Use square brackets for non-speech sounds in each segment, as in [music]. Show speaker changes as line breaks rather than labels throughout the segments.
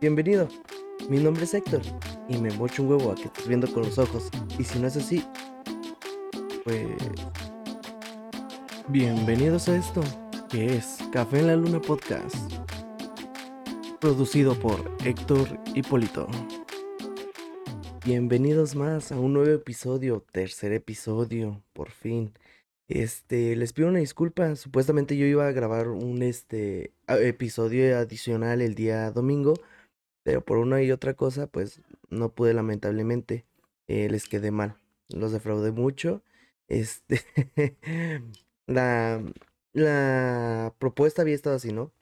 Bienvenido, mi nombre es Héctor y me mocho un huevo a que estés viendo con los ojos. Y si no es así, pues... Bienvenidos a esto, que es Café en la Luna Podcast. Producido por Héctor Hipólito. Bienvenidos más a un nuevo episodio, tercer episodio, por fin. Este, les pido una disculpa. Supuestamente yo iba a grabar un este episodio adicional el día domingo, pero por una y otra cosa, pues no pude lamentablemente. Eh, les quedé mal. Los defraudé mucho. Este, [laughs] la, la propuesta había estado así, ¿no?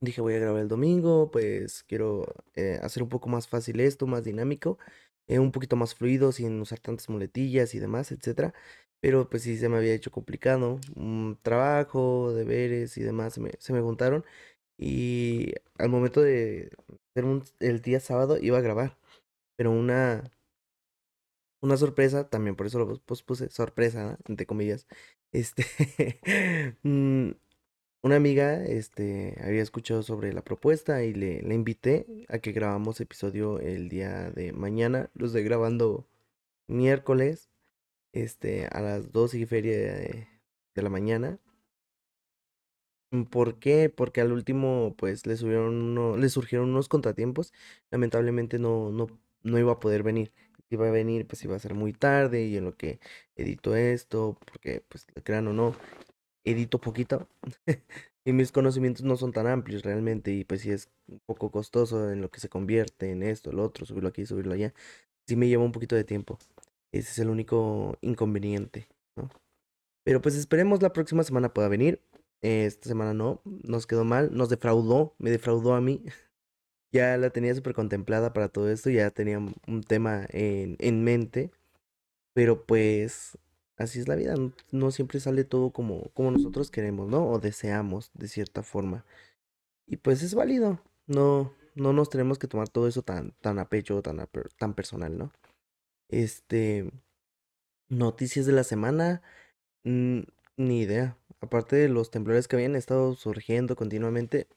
Dije, voy a grabar el domingo, pues quiero eh, hacer un poco más fácil esto, más dinámico, eh, un poquito más fluido, sin usar tantas muletillas y demás, etcétera. Pero pues sí se me había hecho complicado. Un trabajo, deberes y demás se me, se me juntaron. Y al momento de el día sábado iba a grabar. Pero una, una sorpresa, también por eso lo pospuse, sorpresa, entre comillas. Este, [laughs] mm, una amiga este, había escuchado sobre la propuesta y le, le invité a que grabamos episodio el día de mañana. Los de grabando miércoles este, a las dos y feria de, la mañana. Mm, ¿Por qué? Porque al último, pues, le, subieron le surgieron unos contratiempos. Lamentablemente no, no, no iba a poder venir. Iba a venir, pues iba a ser muy tarde y en lo que edito esto, porque, pues, crean o no, edito poquito. [laughs] y mis conocimientos no son tan amplios realmente y pues sí es un poco costoso en lo que se convierte en esto, el otro, subirlo aquí, subirlo allá. Sí me lleva un poquito de tiempo. Ese es el único inconveniente. Pero pues esperemos la próxima semana pueda venir. Esta semana no, nos quedó mal, nos defraudó, me defraudó a mí. [laughs] ya la tenía súper contemplada para todo esto, ya tenía un tema en, en mente. Pero pues así es la vida, no, siempre sale todo como, como nosotros queremos, ¿no? O deseamos, de cierta forma. Y pues es válido, no, no nos tenemos que tomar todo eso tan, tan a pecho, tan, tan personal, ¿no? Este, noticias de la semana, mm, ni idea. Aparte de los temblores que habían estado surgiendo continuamente,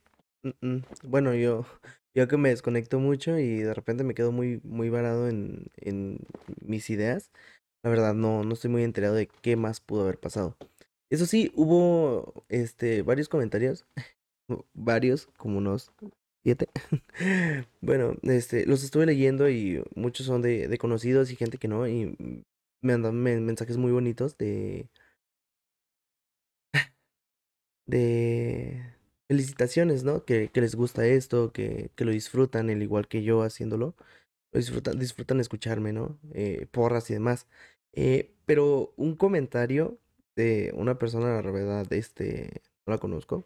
mm, mm, bueno, yo, [laughs] yo que me desconecto mucho y de repente me quedo muy, muy varado en, en mis ideas. La verdad, no, no estoy muy enterado de qué más pudo haber pasado. Eso sí, hubo este varios comentarios, [laughs] varios, como unos Siete. [laughs] bueno, este, los estuve leyendo y muchos son de, de conocidos y gente que no. Y me andan mensajes muy bonitos de. De felicitaciones, ¿no? Que, que les gusta esto, que, que, lo disfrutan, el igual que yo haciéndolo. Lo disfrutan, disfrutan escucharme, ¿no? Eh, porras y demás. Eh, pero un comentario de una persona, la verdad, este, no la conozco,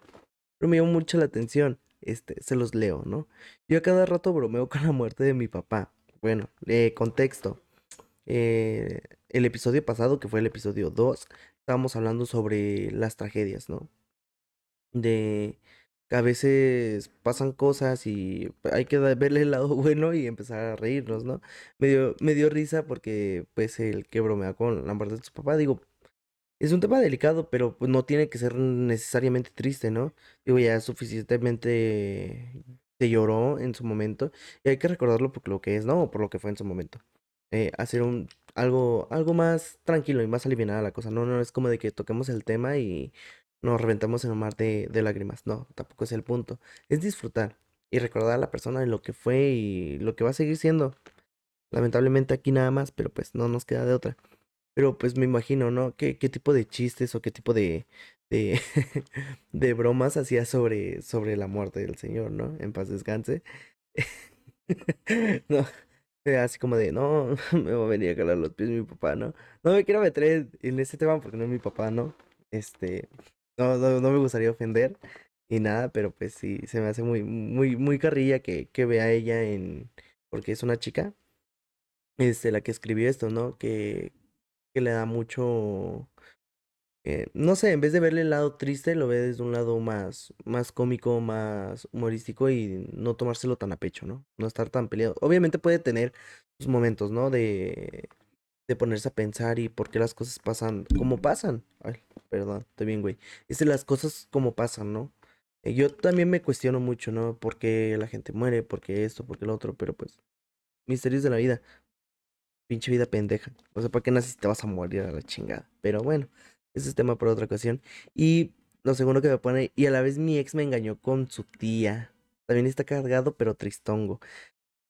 pero me llamó mucho la atención este, se los leo, ¿no? Yo a cada rato bromeo con la muerte de mi papá. Bueno, eh, contexto. Eh, el episodio pasado, que fue el episodio 2, estábamos hablando sobre las tragedias, ¿no? De que a veces pasan cosas y hay que verle el lado [laughs] bueno y empezar a reírnos, ¿no? Me dio, me dio risa porque, pues, el que bromea con la muerte de su papá, digo, es un tema delicado, pero pues no tiene que ser necesariamente triste, ¿no? Digo, ya suficientemente se lloró en su momento y hay que recordarlo por lo que es, ¿no? O por lo que fue en su momento. Eh, hacer un algo algo más tranquilo y más aliviada la cosa. No, no es como de que toquemos el tema y nos reventamos en un mar de, de lágrimas. No, tampoco es el punto. Es disfrutar y recordar a la persona de lo que fue y lo que va a seguir siendo. Lamentablemente aquí nada más, pero pues no nos queda de otra. Pero pues me imagino, ¿no? ¿Qué, qué tipo de chistes o qué tipo de, de, [laughs] de bromas hacía sobre, sobre la muerte del Señor, ¿no? En paz descanse. [laughs] no, así como de, no, [laughs] me va a venir a calar los pies mi papá, ¿no? No me quiero meter en ese tema porque no es mi papá, ¿no? Este, no, no, no me gustaría ofender y nada, pero pues sí, se me hace muy, muy, muy carrilla que, que vea ella en, porque es una chica, este, la que escribió esto, ¿no? Que, que le da mucho... Eh, no sé, en vez de verle el lado triste, lo ve desde un lado más, más cómico, más humorístico y no tomárselo tan a pecho, ¿no? No estar tan peleado. Obviamente puede tener sus momentos, ¿no? De, de ponerse a pensar y por qué las cosas pasan como pasan. Ay, perdón, estoy bien, güey. Es las cosas como pasan, ¿no? Eh, Yo también me cuestiono mucho, ¿no? ¿Por qué la gente muere? ¿Por qué esto? ¿Por qué lo otro? Pero pues, misterios de la vida. Pinche vida pendeja. O sea, ¿para qué naces si te vas a morir a la chingada? Pero bueno, ese es tema para otra ocasión. Y lo segundo que me pone, y a la vez mi ex me engañó con su tía. También está cargado, pero tristongo.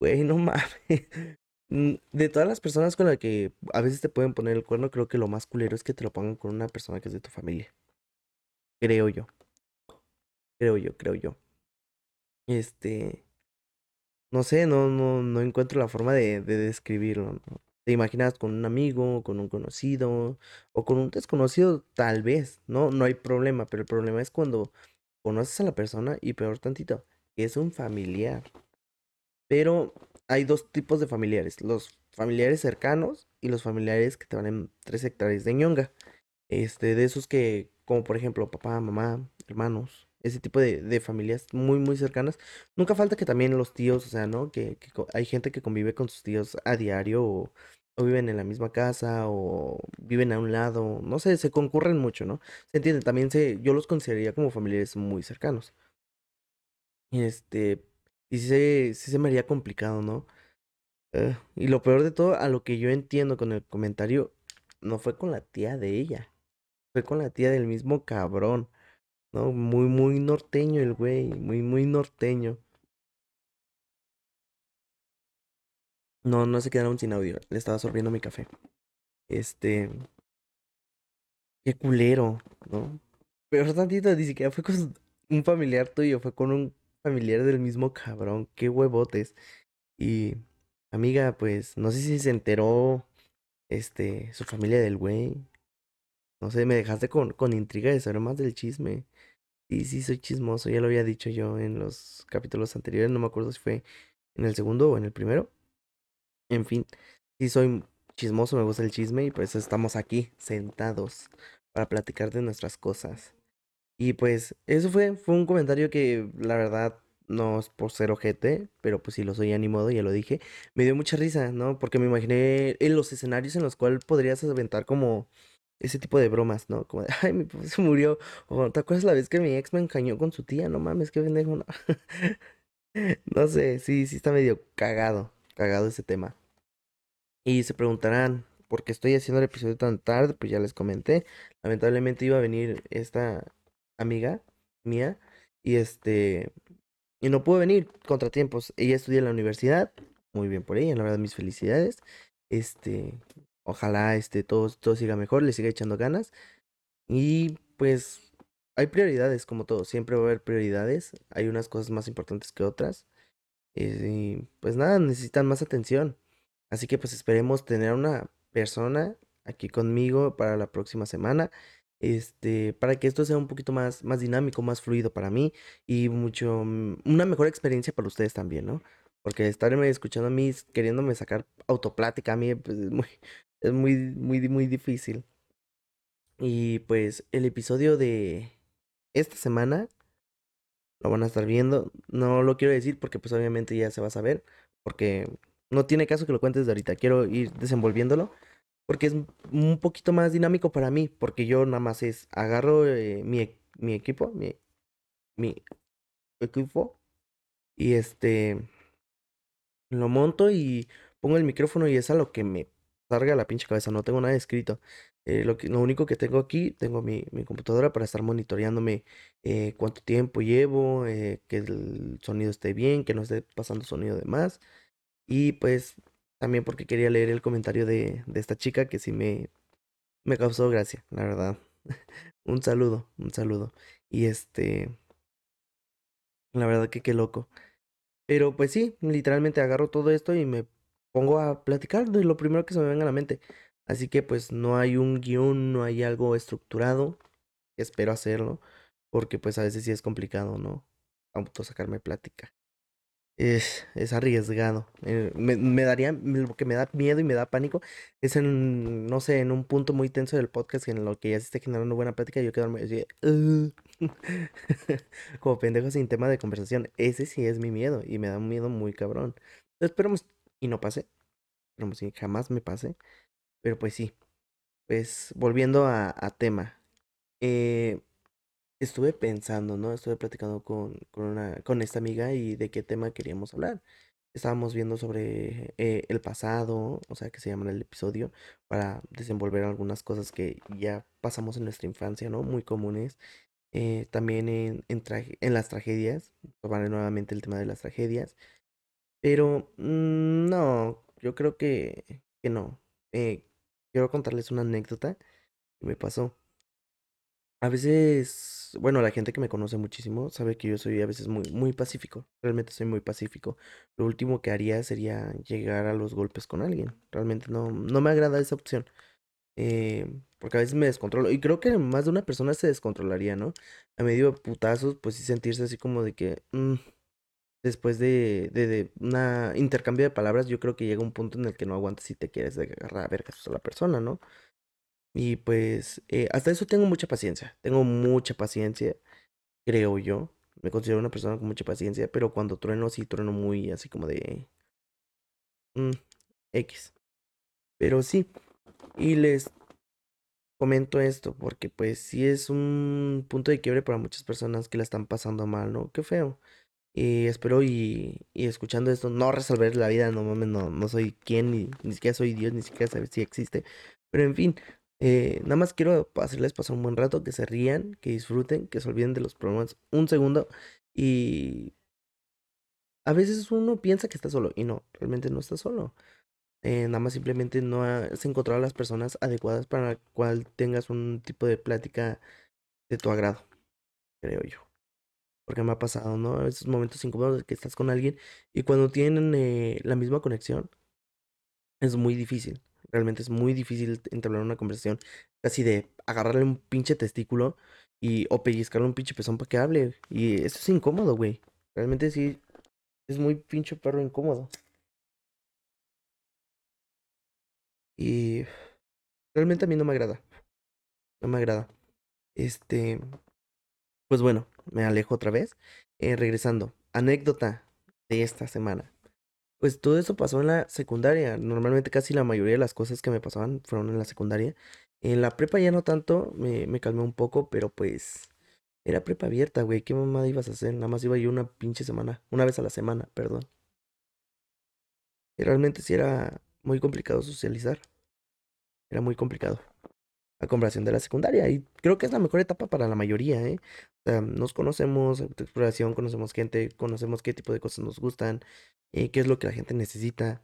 Güey, no [laughs] mames. Mm, De todas las personas con las que a veces te pueden poner el cuerno, creo que lo más culero es que te lo pongan con una persona que es de tu familia. Creo yo, creo yo, creo yo. Este, no sé, no, no, no encuentro la forma de, de describirlo. Te imaginas con un amigo, con un conocido, o con un desconocido, tal vez, ¿no? No hay problema, pero el problema es cuando conoces a la persona y peor tantito, que es un familiar. Pero hay dos tipos de familiares, los familiares cercanos y los familiares que te van en tres hectáreas de ñonga. Este, de esos que, como por ejemplo, papá, mamá, hermanos, ese tipo de, de familias muy, muy cercanas. Nunca falta que también los tíos, o sea, ¿no? Que, hay gente que convive con sus tíos a diario o, o viven en la misma casa o viven a un lado, no sé, se concurren mucho, ¿no? Se entiende, también se, yo los consideraría como familiares muy cercanos. Este, y se, se me haría complicado, ¿no? Eh, y lo peor de todo, a lo que yo entiendo con el comentario, no fue con la tía de ella, fue con la tía del mismo cabrón, ¿no? Muy, muy norteño el güey, muy, muy norteño. No, no se quedaron sin audio, le estaba sorbiendo mi café. Este, qué culero, ¿no? Peor tantito, ni siquiera fue con un familiar tuyo, fue con un familiar del mismo cabrón, qué huevotes. Y, amiga, pues, no sé si se enteró, este, su familia del güey. No sé, me dejaste con, con intriga de saber más del chisme. Sí, sí, soy chismoso, ya lo había dicho yo en los capítulos anteriores, no me acuerdo si fue en el segundo o en el primero. En fin, sí soy chismoso, me gusta el chisme y pues estamos aquí sentados para platicar de nuestras cosas. Y pues eso fue, fue un comentario que la verdad no es por ser ojete, pero pues si lo soy a ni modo, ya lo dije. Me dio mucha risa, ¿no? Porque me imaginé en los escenarios en los cuales podrías aventar como ese tipo de bromas, ¿no? Como de, [laughs] ay, mi papá se murió. O, ¿te acuerdas la vez que mi ex me engañó con su tía? No mames, qué pendejo, no. [laughs] No sé, sí, sí está medio cagado, cagado ese tema. Y se preguntarán, ¿por qué estoy haciendo el episodio tan tarde? Pues ya les comenté. Lamentablemente iba a venir esta amiga mía y este y no pudo venir, contratiempos. Ella estudia en la universidad, muy bien por ella, la verdad mis felicidades. Este, ojalá este todo, todo siga mejor, le siga echando ganas y pues hay prioridades como todo, siempre va a haber prioridades, hay unas cosas más importantes que otras. eh, Y pues nada, necesitan más atención. Así que pues esperemos tener a una persona aquí conmigo para la próxima semana. Este, para que esto sea un poquito más, más dinámico, más fluido para mí y mucho, mm, una mejor experiencia para ustedes también, ¿no? Porque estarme escuchando a mí, queriéndome sacar autoplática a mí, pues es muy, [laughs] es muy, muy, muy difícil. Y pues el episodio de esta semana lo van a estar viendo. No lo quiero decir porque pues obviamente ya se va a saber. Porque no tiene caso que lo cuentes de ahorita. Quiero ir desenvolviéndolo. Porque es un poquito más dinámico para mí. Porque yo nada más es agarro eh, mi, e- mi equipo, mi, mi equipo. Y este lo monto y pongo el micrófono y es a lo que me salga la pinche cabeza. No tengo nada escrito. Eh, lo que, lo único que tengo aquí, tengo mi, mi computadora para estar monitoreándome eh, cuánto tiempo llevo, eh, que el sonido esté bien, que no esté pasando sonido de más. Y pues también porque quería leer el comentario de, de esta chica que sí me, me causó gracia, la verdad. [laughs] Un saludo, un saludo. Y este, la verdad que qué loco. Pero pues sí, literalmente agarro todo esto y me pongo a platicar de lo primero que se me venga a la mente. Así que pues no hay un guion, no hay algo estructurado. Espero hacerlo, porque pues a veces sí es complicado, ¿no? Auto sacarme plática. Es, es arriesgado. Eh, me, me daría, lo que me da miedo y me da pánico es en, no sé, en un punto muy tenso del podcast en lo que ya se esté generando buena plática yo quedarme así, [laughs] como pendejo sin tema de conversación. Ese sí es mi miedo y me da un miedo muy cabrón. Esperemos y no pase. Esperemos y jamás me pase. Pero pues sí. Pues volviendo a, a tema. Eh, estuve pensando, ¿no? Estuve platicando con, con, una, con esta amiga y de qué tema queríamos hablar. Estábamos viendo sobre eh, el pasado, o sea, que se llama el episodio, para desenvolver algunas cosas que ya pasamos en nuestra infancia, ¿no? Muy comunes. Eh, también en, en, en las tragedias, tomar nuevamente el tema de las tragedias. Pero mm, no, yo creo que, que no. Eh, quiero contarles una anécdota que me pasó. A veces, bueno, la gente que me conoce muchísimo sabe que yo soy a veces muy, muy pacífico. Realmente soy muy pacífico. Lo último que haría sería llegar a los golpes con alguien. Realmente no, no me agrada esa opción. Eh, porque a veces me descontrolo. Y creo que más de una persona se descontrolaría, ¿no? A medio de putazos, pues sí sentirse así como de que... Mm, después de, de, de una intercambio de palabras, yo creo que llega un punto en el que no aguantas si te quieres agarrar a vergas a la persona, ¿no? Y pues eh, hasta eso tengo mucha paciencia. Tengo mucha paciencia, creo yo. Me considero una persona con mucha paciencia, pero cuando trueno, sí trueno muy así como de... Mm, X. Pero sí. Y les comento esto porque pues sí es un punto de quiebre para muchas personas que la están pasando mal, ¿no? Qué feo. Y espero y, y escuchando esto, no resolver la vida, no mames, no, no soy quien, ni, ni siquiera soy Dios, ni siquiera saber si existe. Pero en fin, eh, nada más quiero hacerles pasar un buen rato, que se rían, que disfruten, que se olviden de los problemas un segundo. Y a veces uno piensa que está solo y no, realmente no está solo. Eh, nada más simplemente no has encontrado a las personas adecuadas para la cual tengas un tipo de plática de tu agrado, creo yo. Porque me ha pasado, ¿no? Esos momentos incómodos que estás con alguien y cuando tienen eh, la misma conexión, es muy difícil. Realmente es muy difícil entablar una conversación casi de agarrarle un pinche testículo y o pellizcarle un pinche pezón para que hable. Y eso es incómodo, güey. Realmente sí es muy pinche perro incómodo. Y realmente a mí no me agrada. No me agrada. Este, pues bueno, me alejo otra vez. Eh, regresando, anécdota de esta semana. Pues todo eso pasó en la secundaria. Normalmente casi la mayoría de las cosas que me pasaban fueron en la secundaria. En la prepa ya no tanto, me, me calmé un poco, pero pues era prepa abierta, güey. ¿Qué mamada ibas a hacer? Nada más iba yo una pinche semana, una vez a la semana, perdón. Y realmente sí era muy complicado socializar. Era muy complicado. A comparación de la secundaria. Y creo que es la mejor etapa para la mayoría, ¿eh? O sea, nos conocemos, exploración, conocemos gente, conocemos qué tipo de cosas nos gustan, eh, qué es lo que la gente necesita.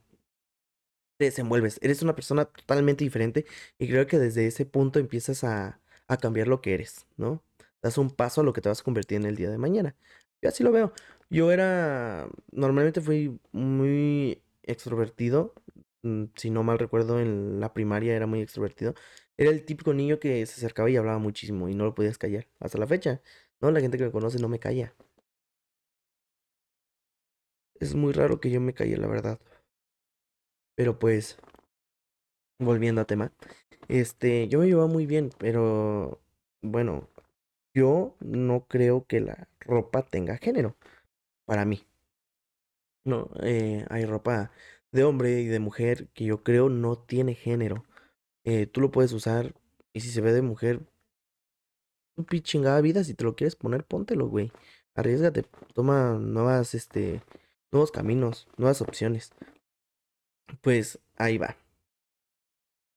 Te desenvuelves, eres una persona totalmente diferente y creo que desde ese punto empiezas a, a cambiar lo que eres, ¿no? Das un paso a lo que te vas a convertir en el día de mañana. Yo así lo veo. Yo era, normalmente fui muy extrovertido, mm, si no mal recuerdo, en la primaria era muy extrovertido. Era el típico niño que se acercaba y hablaba muchísimo y no lo podías callar. Hasta la fecha, ¿no? La gente que me conoce no me calla. Es muy raro que yo me calle, la verdad. Pero pues, volviendo a tema, este, yo me llevaba muy bien, pero bueno, yo no creo que la ropa tenga género para mí. No, eh, hay ropa de hombre y de mujer que yo creo no tiene género. Eh, tú lo puedes usar y si se ve de mujer, un chingada vida, si te lo quieres poner, póntelo, güey. Arriesgate, toma nuevas, este, nuevos caminos, nuevas opciones. Pues ahí va.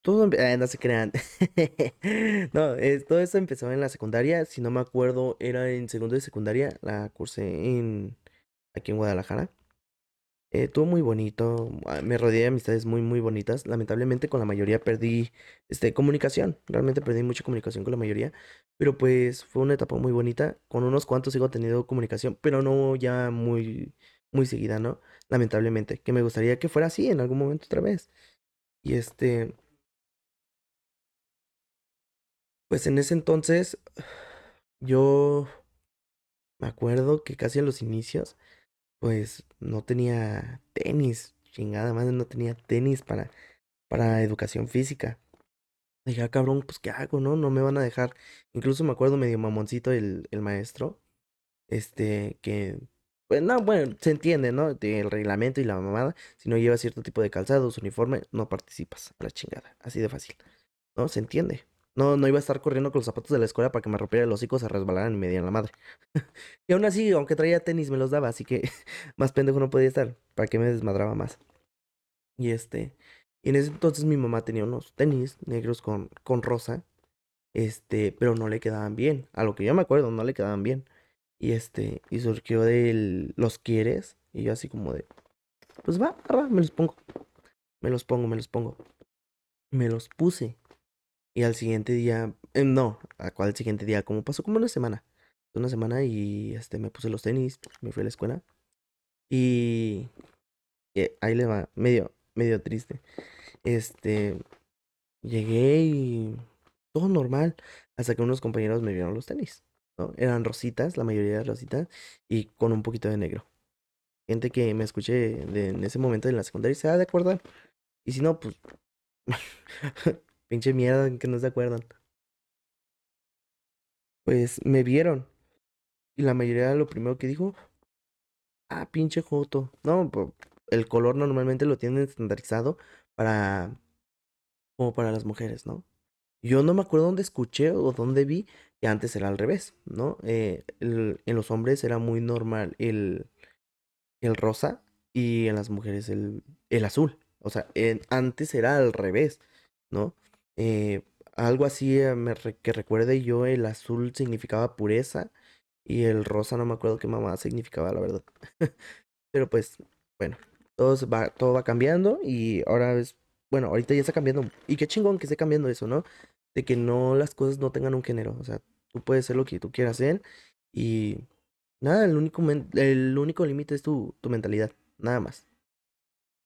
Todo, eh, no se crean. [laughs] no, todo eso empezó en la secundaria. Si no me acuerdo, era en segundo de secundaria. La cursé en aquí en Guadalajara. Eh, todo muy bonito. Ah, me rodeé de amistades muy, muy bonitas. Lamentablemente con la mayoría perdí este, comunicación. Realmente perdí mucha comunicación con la mayoría. Pero pues fue una etapa muy bonita. Con unos cuantos sigo teniendo comunicación, pero no ya muy muy seguida, ¿no? Lamentablemente, que me gustaría que fuera así en algún momento otra vez. Y este, pues en ese entonces, yo me acuerdo que casi a los inicios, pues no tenía tenis, chingada madre, no tenía tenis para, para educación física. Dije, ah, cabrón, pues ¿qué hago, no? No me van a dejar. Incluso me acuerdo medio mamoncito el, el maestro, este, que pues no, bueno, se entiende, ¿no? El reglamento y la mamada. Si no llevas cierto tipo de calzados, uniforme, no participas a la chingada. Así de fácil. ¿No? Se entiende. No, no iba a estar corriendo con los zapatos de la escuela para que me rompiera el hocico, se resbalaran y me dieran la madre. [laughs] y aún así, aunque traía tenis, me los daba, así que [laughs] más pendejo no podía estar. ¿Para que me desmadraba más? Y este, y en ese entonces mi mamá tenía unos tenis negros con, con rosa, este, pero no le quedaban bien. A lo que yo me acuerdo, no le quedaban bien. Y este, y surgió de ¿los quieres? Y yo así como de, pues va, me los pongo. Me los pongo, me los pongo. Me los puse. Y al siguiente día, eh, no, ¿a cuál siguiente día? Como pasó como una semana. Una semana y este, me puse los tenis, me fui a la escuela. Y, y ahí le va, medio, medio triste. Este, llegué y todo normal. Hasta que unos compañeros me vieron los tenis. ¿no? Eran rositas, la mayoría de rositas, y con un poquito de negro. Gente que me escuché en ese momento en la secundaria se ha de acordar. Y si no, pues. [laughs] pinche mierda en que no se acuerdan. Pues me vieron. Y la mayoría lo primero que dijo. Ah, pinche Joto. No, el color normalmente lo tienen estandarizado para. como para las mujeres, ¿no? Yo no me acuerdo dónde escuché o dónde vi que antes era al revés, ¿no? Eh, en los hombres era muy normal el, el rosa y en las mujeres el, el azul. O sea, antes era al revés, ¿no? Eh, algo así eh, que recuerde yo, el azul significaba pureza y el rosa no me acuerdo qué mamá significaba, la verdad. [laughs] Pero pues, bueno, todo va, todo va cambiando y ahora es bueno, ahorita ya está cambiando. Y qué chingón que esté cambiando eso, ¿no? De que no las cosas no tengan un género. O sea, tú puedes ser lo que tú quieras ser. Y nada, el único, el único límite es tu, tu mentalidad. Nada más.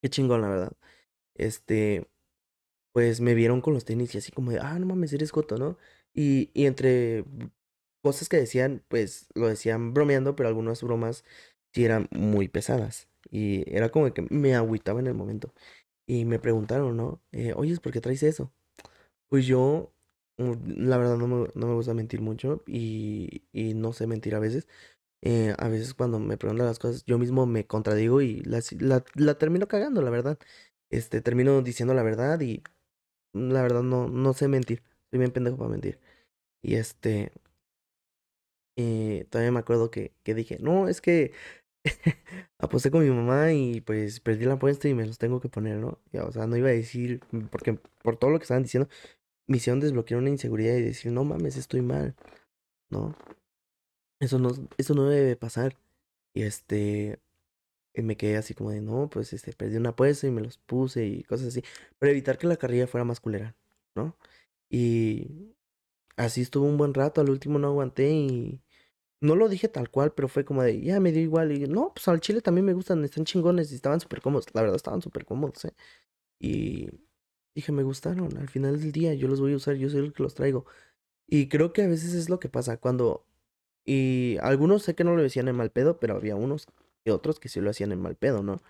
Qué chingón, la verdad. Este, pues me vieron con los tenis y así como de, ah, no mames, eres coto, ¿no? Y, y entre cosas que decían, pues lo decían bromeando, pero algunas bromas sí eran muy pesadas. Y era como que me agüitaba en el momento. Y me preguntaron, ¿no? Eh, Oye, ¿por qué traes eso? Pues yo, mm, la verdad, no me, no me gusta mentir mucho y, y no sé mentir a veces. Eh, a veces cuando me preguntan las cosas, yo mismo me contradigo y la, la termino cagando, la verdad. Este, termino diciendo la verdad y la verdad no, no sé mentir. Soy bien pendejo para mentir. Y este, eh, todavía me acuerdo que, que dije, no, es que [laughs] aposté con mi mamá y pues perdí la apuesta y me los tengo que poner, ¿no? O sea, no iba a decir, porque por todo lo que estaban diciendo, me hicieron desbloquear una inseguridad y decir, no mames, estoy mal, ¿no? Eso no, eso no debe pasar. Y este, me quedé así como de, no, pues este, perdí una apuesta y me los puse y cosas así, para evitar que la carrilla fuera más culera, ¿no? Y así estuvo un buen rato, al último no aguanté y no lo dije tal cual, pero fue como de, ya me dio igual. Y no, pues al chile también me gustan, están chingones y estaban súper cómodos. La verdad, estaban súper cómodos, ¿eh? Y dije, me gustaron. Al final del día, yo los voy a usar, yo soy el que los traigo. Y creo que a veces es lo que pasa cuando. Y algunos sé que no lo decían en mal pedo, pero había unos y otros que sí lo hacían en mal pedo, ¿no?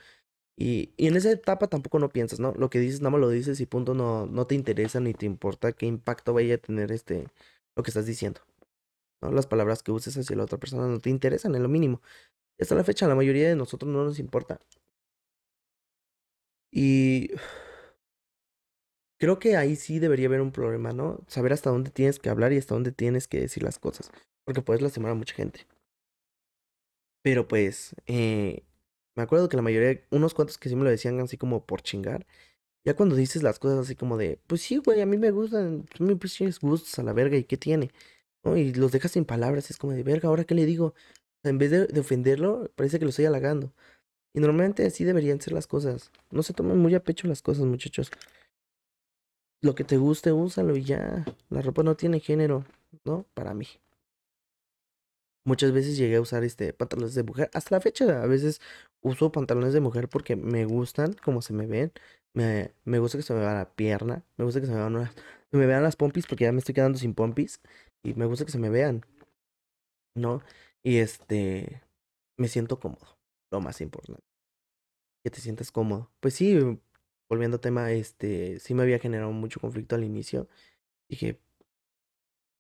Y, y en esa etapa tampoco no piensas, ¿no? Lo que dices, nada más lo dices y punto, no, no te interesa ni te importa qué impacto vaya a tener este, lo que estás diciendo. ¿no? Las palabras que uses hacia la otra persona no te interesan en lo mínimo. Hasta la fecha, la mayoría de nosotros no nos importa. Y creo que ahí sí debería haber un problema, ¿no? Saber hasta dónde tienes que hablar y hasta dónde tienes que decir las cosas. Porque puedes lastimar a mucha gente. Pero pues, eh, me acuerdo que la mayoría, unos cuantos que sí me lo decían así como por chingar. Ya cuando dices las cosas así como de, pues sí, güey, a mí me gustan, son mis gustos a la verga, ¿y qué tiene? Y los dejas sin palabras, es como de verga, ¿ahora qué le digo? en vez de, ofenderlo, parece que lo estoy halagando. Y normalmente así deberían ser las cosas. No se tomen muy a pecho las cosas, muchachos. Lo que te guste, úsalo y ya. La ropa no tiene género, ¿no? Para mí. Muchas veces llegué a usar este pantalones de mujer. Hasta la fecha, a veces uso pantalones de mujer porque me gustan como se me ven. Me, me gusta que se me vea la pierna. Me gusta que se me vean, se me vean las pompis porque ya me estoy quedando sin pompis y me gusta que se me vean, ¿no? Y este, me siento cómodo, lo más importante. Que te sientas cómodo. Pues sí, volviendo a tema, este, sí me había generado mucho conflicto al inicio. Dije,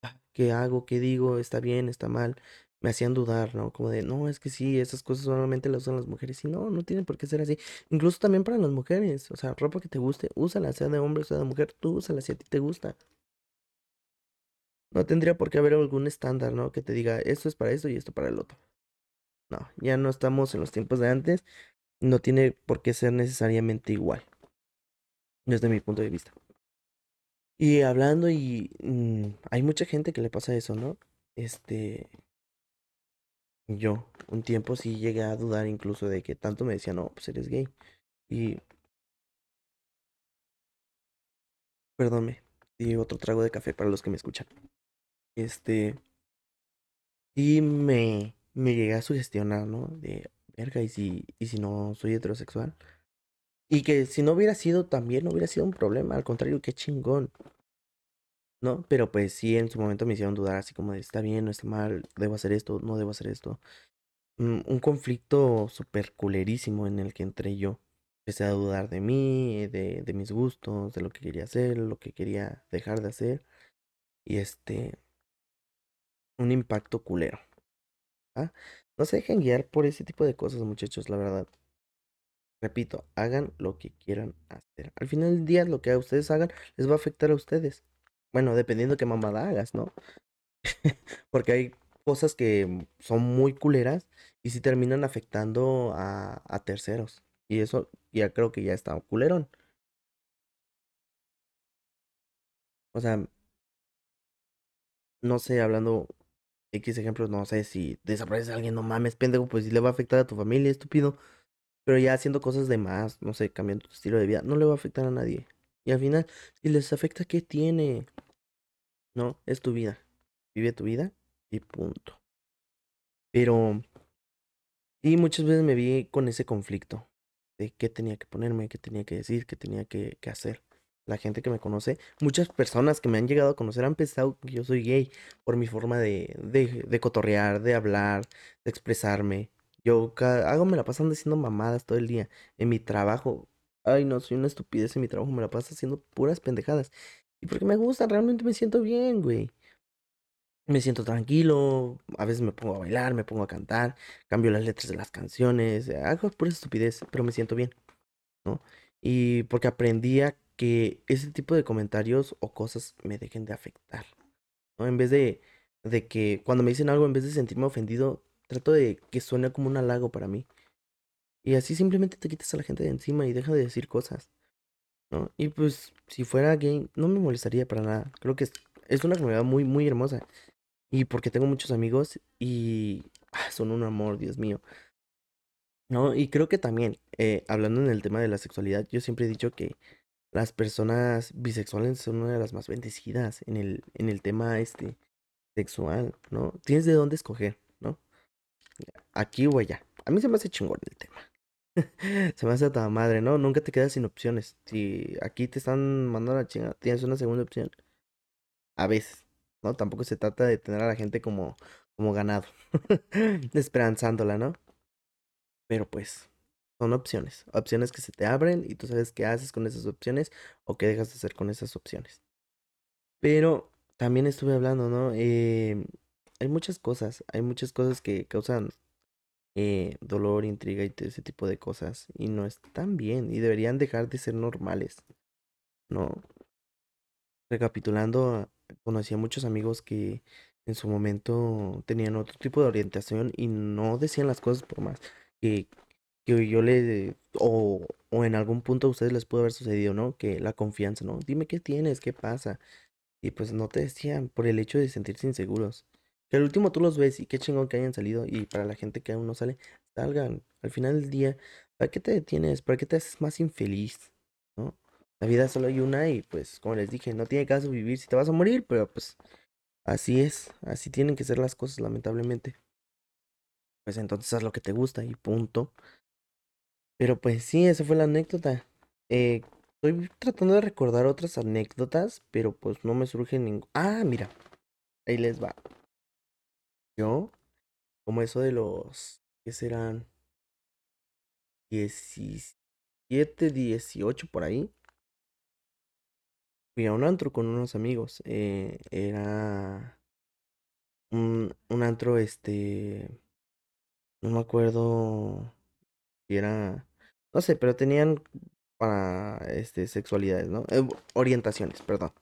ah, ¿qué hago? ¿Qué digo? ¿Está bien? ¿Está mal? Me hacían dudar, ¿no? Como de, no, es que sí, esas cosas solamente las usan las mujeres. Y no, no tiene por qué ser así. Incluso también para las mujeres. O sea, ropa que te guste, úsala, sea de hombre o sea de mujer, tú úsala si a ti te gusta. no tendría por qué haber algún estándar, ¿no? Que te diga, esto es para esto y esto para el otro. No, ya no estamos en los tiempos de antes, no tiene por qué ser necesariamente igual, desde mi punto de vista. Y hablando y mm, hay mucha gente que le pasa eso, ¿no? Este, yo, un tiempo sí llegué a dudar incluso de que tanto me decían, no, pues eres gay. Y, perdónme, y otro trago de café para los que me escuchan. Este, sí me, me llegué a sugestionar, ¿no? De, verga, ¿y si, y si no soy heterosexual? Y que si no hubiera sido también, no hubiera sido un problema, al contrario, qué chingón. ¿No? Pero pues sí, en su momento me hicieron dudar así como de, está bien, no está mal, debo hacer esto, no debo hacer esto. Mm, un conflicto súper culerísimo en el que entré yo. Empecé a dudar de mí, de, de mis gustos, de lo que quería hacer, lo que quería dejar de hacer. Y este, un impacto culero. ¿ah? No se dejen guiar por ese tipo de cosas, muchachos, la verdad. Repito, hagan lo que quieran hacer. Al final del día, lo que ustedes hagan les va a afectar a ustedes. Bueno, dependiendo qué mamada hagas, ¿no? [laughs] Porque hay cosas que son muy culeras y sí terminan afectando a, a terceros. Y eso ya creo que ya está culerón. O sea, no sé, hablando X ejemplos, no sé si desaparece alguien, no mames, pendejo, pues si le va a afectar a tu familia, estúpido. Pero ya haciendo cosas de más, no sé, cambiando tu estilo de vida, no le va a afectar a nadie. Y al final, si les afecta, ¿qué tiene? No, es tu vida. Vive tu vida y punto. Pero sí, muchas veces me vi con ese conflicto de qué tenía que ponerme, qué tenía que decir, qué tenía que, que hacer. La gente que me conoce, muchas personas que me han llegado a conocer han pensado que yo soy gay por mi forma de, de, de cotorrear, de hablar, de expresarme. Yo hago, me la pasan haciendo mamadas todo el día. En mi trabajo, ay no, soy una estupidez en mi trabajo, me la paso haciendo puras pendejadas. Y porque me gusta, realmente me siento bien, güey. Me siento tranquilo, a veces me pongo a bailar, me pongo a cantar, cambio las letras de las canciones, hago pura estupidez, pero me siento bien, ¿no? Y porque aprendí a que ese tipo de comentarios o cosas me dejen de afectar, ¿no? En vez de, de que cuando me dicen algo, en vez de sentirme ofendido, trato de que suene como un halago para mí. Y así simplemente te quitas a la gente de encima y deja de decir cosas, Y pues, si fuera gay, no me molestaría para nada. Creo que es, es una comunidad muy, muy hermosa. Y porque tengo muchos amigos y ah, son un amor, Dios mío. No, y creo que también, eh, hablando en el tema de la sexualidad, yo siempre he dicho que las personas bisexuales son una de las más bendecidas en el, en el tema este sexual, ¿no? Tienes de dónde escoger, ¿no? Aquí o allá. A mí se me hace chingón el tema. [laughs] se me hace toda madre, ¿no? Nunca te quedas sin opciones. Si aquí te están mandando a la chingada, tienes una segunda opción. A veces. ¿no? Tampoco se trata de tener a la gente como, como ganado, [laughs] esperanzándola, ¿no? Pero pues, son opciones, opciones que se te abren y tú sabes qué haces con esas opciones o qué dejas de hacer con esas opciones. Pero también estuve hablando, ¿no? Eh, hay muchas cosas, hay muchas cosas que causan eh, dolor, intriga y ese tipo de cosas y no están bien y deberían dejar de ser normales, ¿no? Recapitulando, conocí a muchos amigos que en su momento tenían otro tipo de orientación y no decían las cosas por más que, que yo le o, o en algún punto a ustedes les pudo haber sucedido, ¿no? Que la confianza, ¿no? Dime qué tienes, qué pasa. Y pues no te decían por el hecho de sentirse inseguros. Que al último tú los ves y qué chingón que hayan salido y para la gente que aún no sale, salgan. Al final del día, ¿para qué te detienes? ¿Para qué te haces más infeliz? ¿No? La vida solo hay una y pues como les dije, no tiene caso vivir si te vas a morir, pero pues así es, así tienen que ser las cosas lamentablemente. Pues entonces haz lo que te gusta y punto. Pero pues sí, esa fue la anécdota. Eh, estoy tratando de recordar otras anécdotas, pero pues no me surge ningún... Ah, mira, ahí les va. Yo, como eso de los... ¿Qué serán? 17, 18 por ahí fui a un antro con unos amigos. Eh, era un, un antro, este, no me acuerdo si era, no sé, pero tenían para, este, sexualidades, ¿no? Eh, orientaciones, perdón.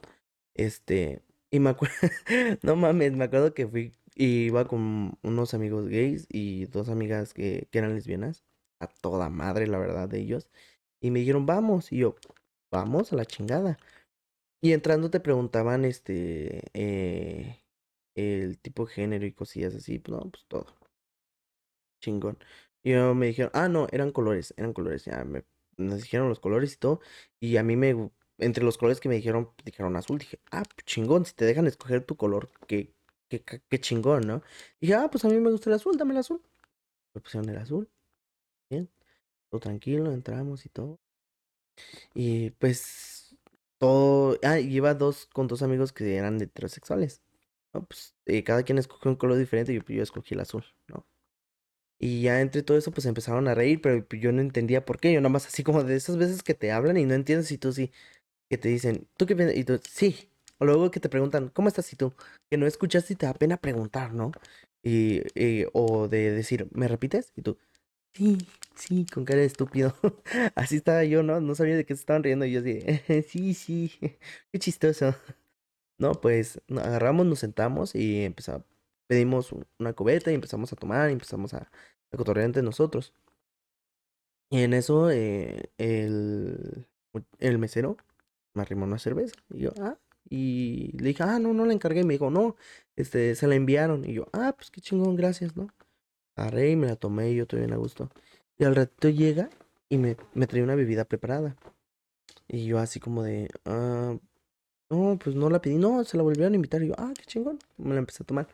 Este, Y me acuerdo, [laughs] no mames, me acuerdo que fui, y iba con unos amigos gays y dos amigas que, que eran lesbianas, a toda madre, la verdad, de ellos. Y me dijeron, vamos, y yo, vamos a la chingada. Y entrando te preguntaban, este, eh, el tipo de género y cosillas así, pues no, pues todo. Chingón. Y yo me dijeron, ah, no, eran colores, eran colores, ya me, nos dijeron los colores y todo. Y a mí me, entre los colores que me dijeron, dijeron azul. Dije, ah, pues chingón, si te dejan escoger tu color, qué, qué, chingón, ¿no? Dije, ah, pues a mí me gusta el azul, dame el azul. Me pusieron el azul, bien, todo tranquilo, entramos y todo. Y pues todo, ah, y iba dos con dos amigos que eran heterosexuales. ¿no? Pues eh, cada quien escogió un color diferente y yo, yo escogí el azul, ¿no? Y ya entre todo eso pues empezaron a reír, pero pues, yo no entendía por qué. Yo nada más así como de esas veces que te hablan y no entiendes y tú sí, que te dicen, ¿tú qué piensas? Y tú, sí. O luego que te preguntan, ¿cómo estás? Y tú, que no escuchaste y te da pena preguntar, ¿no? Y, y- o de decir, ¿me repites? Y tú, sí, sí, con cara de estúpido. [laughs] Así estaba yo, ¿no? No sabía de qué se estaban riendo y yo así, [laughs] sí, sí, qué chistoso. No, pues agarramos, nos sentamos y empezamos, pedimos un- una cubeta y empezamos a tomar y empezamos a, a cotorrear entre nosotros. Y en eso eh, el, el mesero me arrimó una cerveza. Y yo, ah, y le dije, ah, no, no la encargué. Y me dijo, no, este, se la enviaron. Y yo, ah, pues qué chingón, gracias, ¿no? Agarré y me la tomé y yo estoy bien a gusto. Y al ratito llega y me, me trae una bebida preparada. Y yo así como de, ah, no, pues no la pedí, no, se la volvieron a invitar. Y yo, ah, qué chingón. Me la empecé a tomar.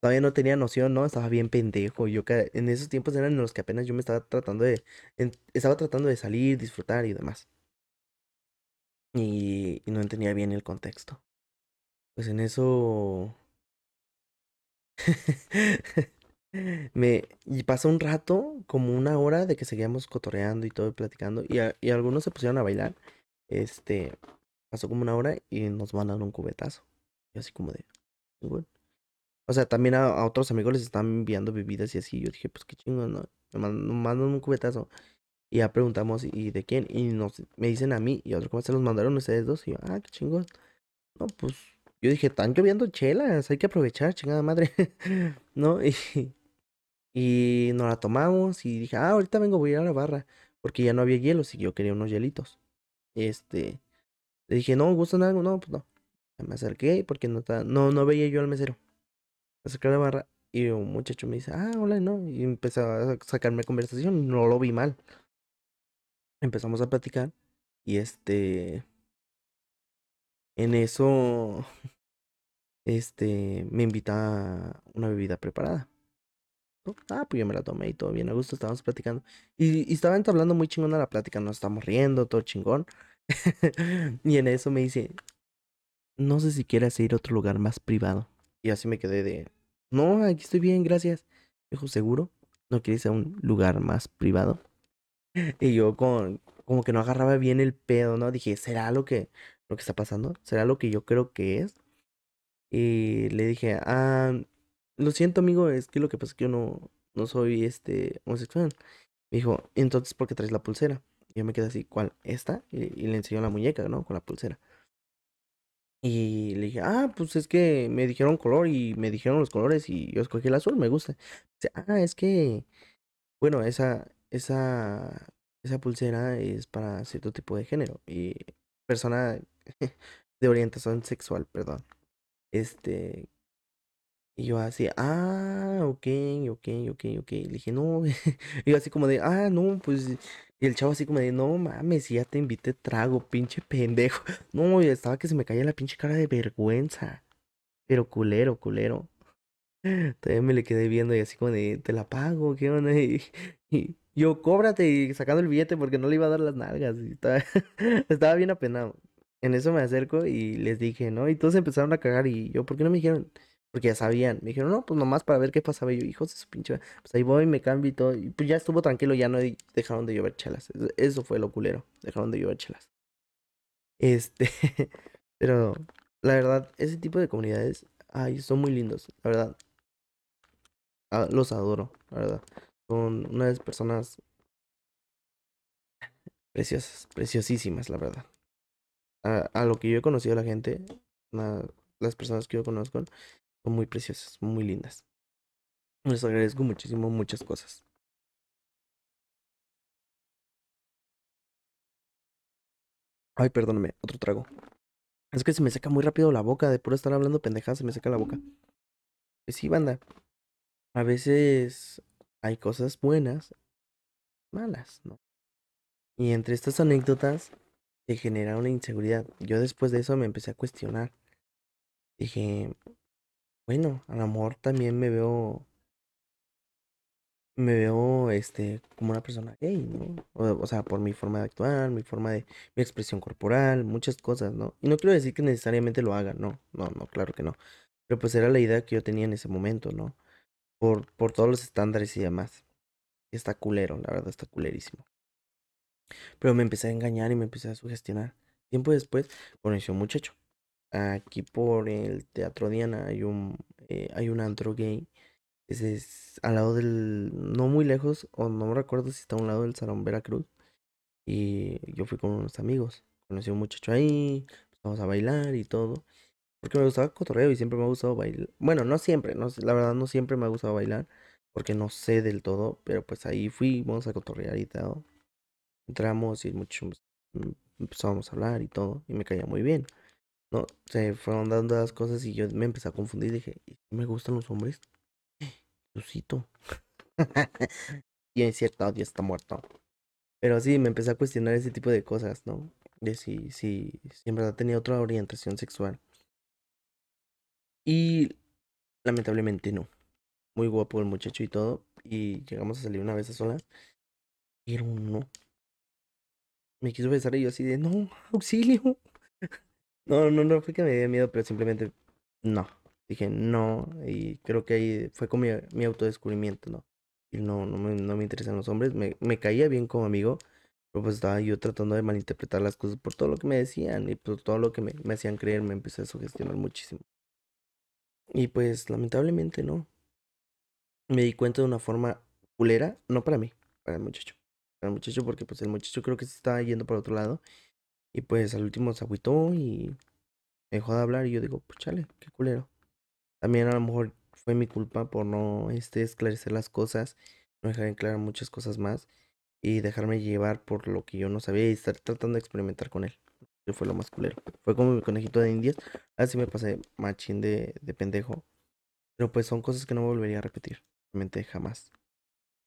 Todavía no tenía noción, ¿no? Estaba bien pendejo. Yo ca- en esos tiempos eran en los que apenas yo me estaba tratando de, en- estaba tratando de salir, disfrutar y demás. Y, y no entendía bien el contexto. Pues en eso [laughs] me y pasó un rato, como una hora de que seguíamos cotorreando y todo platicando y, a- y algunos se pusieron a bailar. Este, pasó como una hora y nos mandaron un cubetazo. Y así como de, "Chingón". O sea, también a, otros amigos les estaban enviando bebidas y así. Yo dije, pues qué chingón, ¿no? Me mandan un cubetazo. Y ya preguntamos, ¿y de quién? Y nos, me dicen a mí y otro, ¿cómo se los mandaron ustedes dos? Y yo, ah, qué chingón. No, pues yo dije, están lloviendo chelas, hay que aprovechar, chingada madre. [laughs] ¿No? Y, y nos la tomamos y dije, ah, ahorita vengo, voy a ir a la barra. Porque ya no había hielos y yo quería unos hielitos. Este, le dije, no, ¿gustan algo? No, pues no. Me acerqué porque no, no, no veía yo al mesero. Me acerqué a la barra y un muchacho me dice, ah, hola, ¿no? Y empezó a sacarme conversación, no lo vi mal. Empezamos a platicar y este, en eso, [laughs] este, me invita una bebida preparada. Ah, pues yo me la tomé y todo bien a gusto, estábamos platicando. Y, y estaba entablando muy chingona la plática, nos estamos riendo, todo chingón. [laughs] y en eso me dice, no sé si quieras ir a otro lugar más privado. Y así me quedé de, no, aquí estoy bien, gracias. Dijo, ¿seguro? ¿No quieres ir a un lugar más privado? Y yo con, como que no agarraba bien el pedo, ¿no? Dije, ¿será lo que, lo que está pasando? ¿Será lo que yo creo que es? Y le dije, ah, lo siento, amigo, es que lo que pasa es que yo no, no soy este homosexual. Me dijo, entonces, ¿por qué traes la pulsera? Y yo me quedé así, ¿cuál? ¿Esta? Y, y le enseñó la muñeca, ¿no? Con la pulsera. Y le dije, ah, pues es que me dijeron color y me dijeron los colores y yo escogí el azul, me gusta. Dice, ah, es que, bueno, esa, esa, esa pulsera es para cierto tipo de género y persona [laughs] de orientación sexual, perdón. Este, y yo así, ah, ok, ok, ok, ok. Le dije, no, [laughs] y yo así como de, ah, no, pues, y el chavo así como de, no mames, ya te invité trago, pinche pendejo. [laughs] No, y estaba que se me caía la pinche cara de vergüenza, pero culero, culero. Todavía me le quedé viendo y así como de, te la pago, ¿qué onda? Y yo, cóbrate y sacando el billete porque no le iba a dar las nalgas. Estaba, [laughs] estaba bien apenado. En eso me acerco y les dije, ¿no? Y todos empezaron a cagar y yo, ¿por qué no me dijeron? Porque ya sabían. Me dijeron, no, pues nomás para ver qué pasaba. Y yo, hijos de su pinche. Pues ahí voy, me cambio y todo. Y pues ya estuvo tranquilo, ya no dejaron de llover chelas. Eso- Eso fue lo culero. Dejaron de llover chelas. Este, [laughs] pero la verdad, ese tipo de comunidades, ay, son muy lindos. La verdad, ah, los adoro, la verdad. Son unas personas preciosas, preciosísimas, la verdad. A, lo que yo he conocido a la gente, las personas que yo conozco son muy preciosas, muy lindas. Les agradezco muchísimo muchas cosas. Ay, perdóname, otro trago. Es que se me seca muy rápido la boca, de puro estar hablando pendejadas, se me seca la boca. Pues sí, banda. A veces hay cosas buenas, malas, ¿no? Y entre estas anécdotas se genera una inseguridad. Yo después de eso me empecé a cuestionar. Dije, bueno, a lo mejor también me veo me veo este como una persona gay, ¿no? O, o, sea, por mi forma de actuar, mi forma de mi expresión corporal, muchas cosas, ¿no? Y no quiero decir que necesariamente lo haga, no, no, no, claro que no. Pero pues era la idea que yo tenía en ese momento, ¿no? Por, por todos los estándares y demás. Está culero, la verdad, está culerísimo. Pero me empecé a engañar y me empecé a sugestionar. Tiempo después conocí a un muchacho. Aquí por el Teatro Diana hay un, eh, hay un antro gay. Ese es al lado del. No muy lejos, o no me recuerdo si está a un lado del Salón Veracruz. Y yo fui con unos amigos. Conocí un muchacho ahí. Empezamos a bailar y todo. Porque me gustaba cotorreo y siempre me ha gustado bailar. Bueno, no siempre, no, la verdad no siempre me ha gustado bailar. Porque no sé del todo. Pero pues ahí fuimos a cotorrear y todo. Entramos y mucho, empezamos a hablar y todo. Y me caía muy bien. No, se fueron dando las cosas y yo me empecé a confundir. Dije, ¿me gustan los hombres? [gasps] Lucito. [laughs] y es cierto, Dios está muerto. Pero sí, me empecé a cuestionar ese tipo de cosas, ¿no? De si, si, si en verdad tenía otra orientación sexual. Y lamentablemente no. Muy guapo el muchacho y todo. Y llegamos a salir una vez a solas. Y era un no. Me quiso besar y yo así de, no, auxilio. [laughs] No, no, no fue que me diera miedo, pero simplemente no. Dije no, y creo que ahí fue con mi, mi autodescubrimiento, ¿no? Y no, no me, no me interesan los hombres. Me, me caía bien como amigo, pero pues estaba yo tratando de malinterpretar las cosas por todo lo que me decían y por todo lo que me, me hacían creer. Me empecé a sugestionar muchísimo. Y pues lamentablemente no. Me di cuenta de una forma culera, no para mí, para el muchacho. Para el muchacho porque pues el muchacho creo que se estaba yendo por otro lado. Y pues al último se agüitó y dejó de hablar y yo digo, pues chale, qué culero. También a lo mejor fue mi culpa por no este, esclarecer las cosas, no dejar en claro muchas cosas más y dejarme llevar por lo que yo no sabía y estar tratando de experimentar con él. Fue lo más culero. Fue como mi conejito de indias. Así me pasé machín de, de pendejo. Pero pues son cosas que no volvería a repetir. Realmente jamás.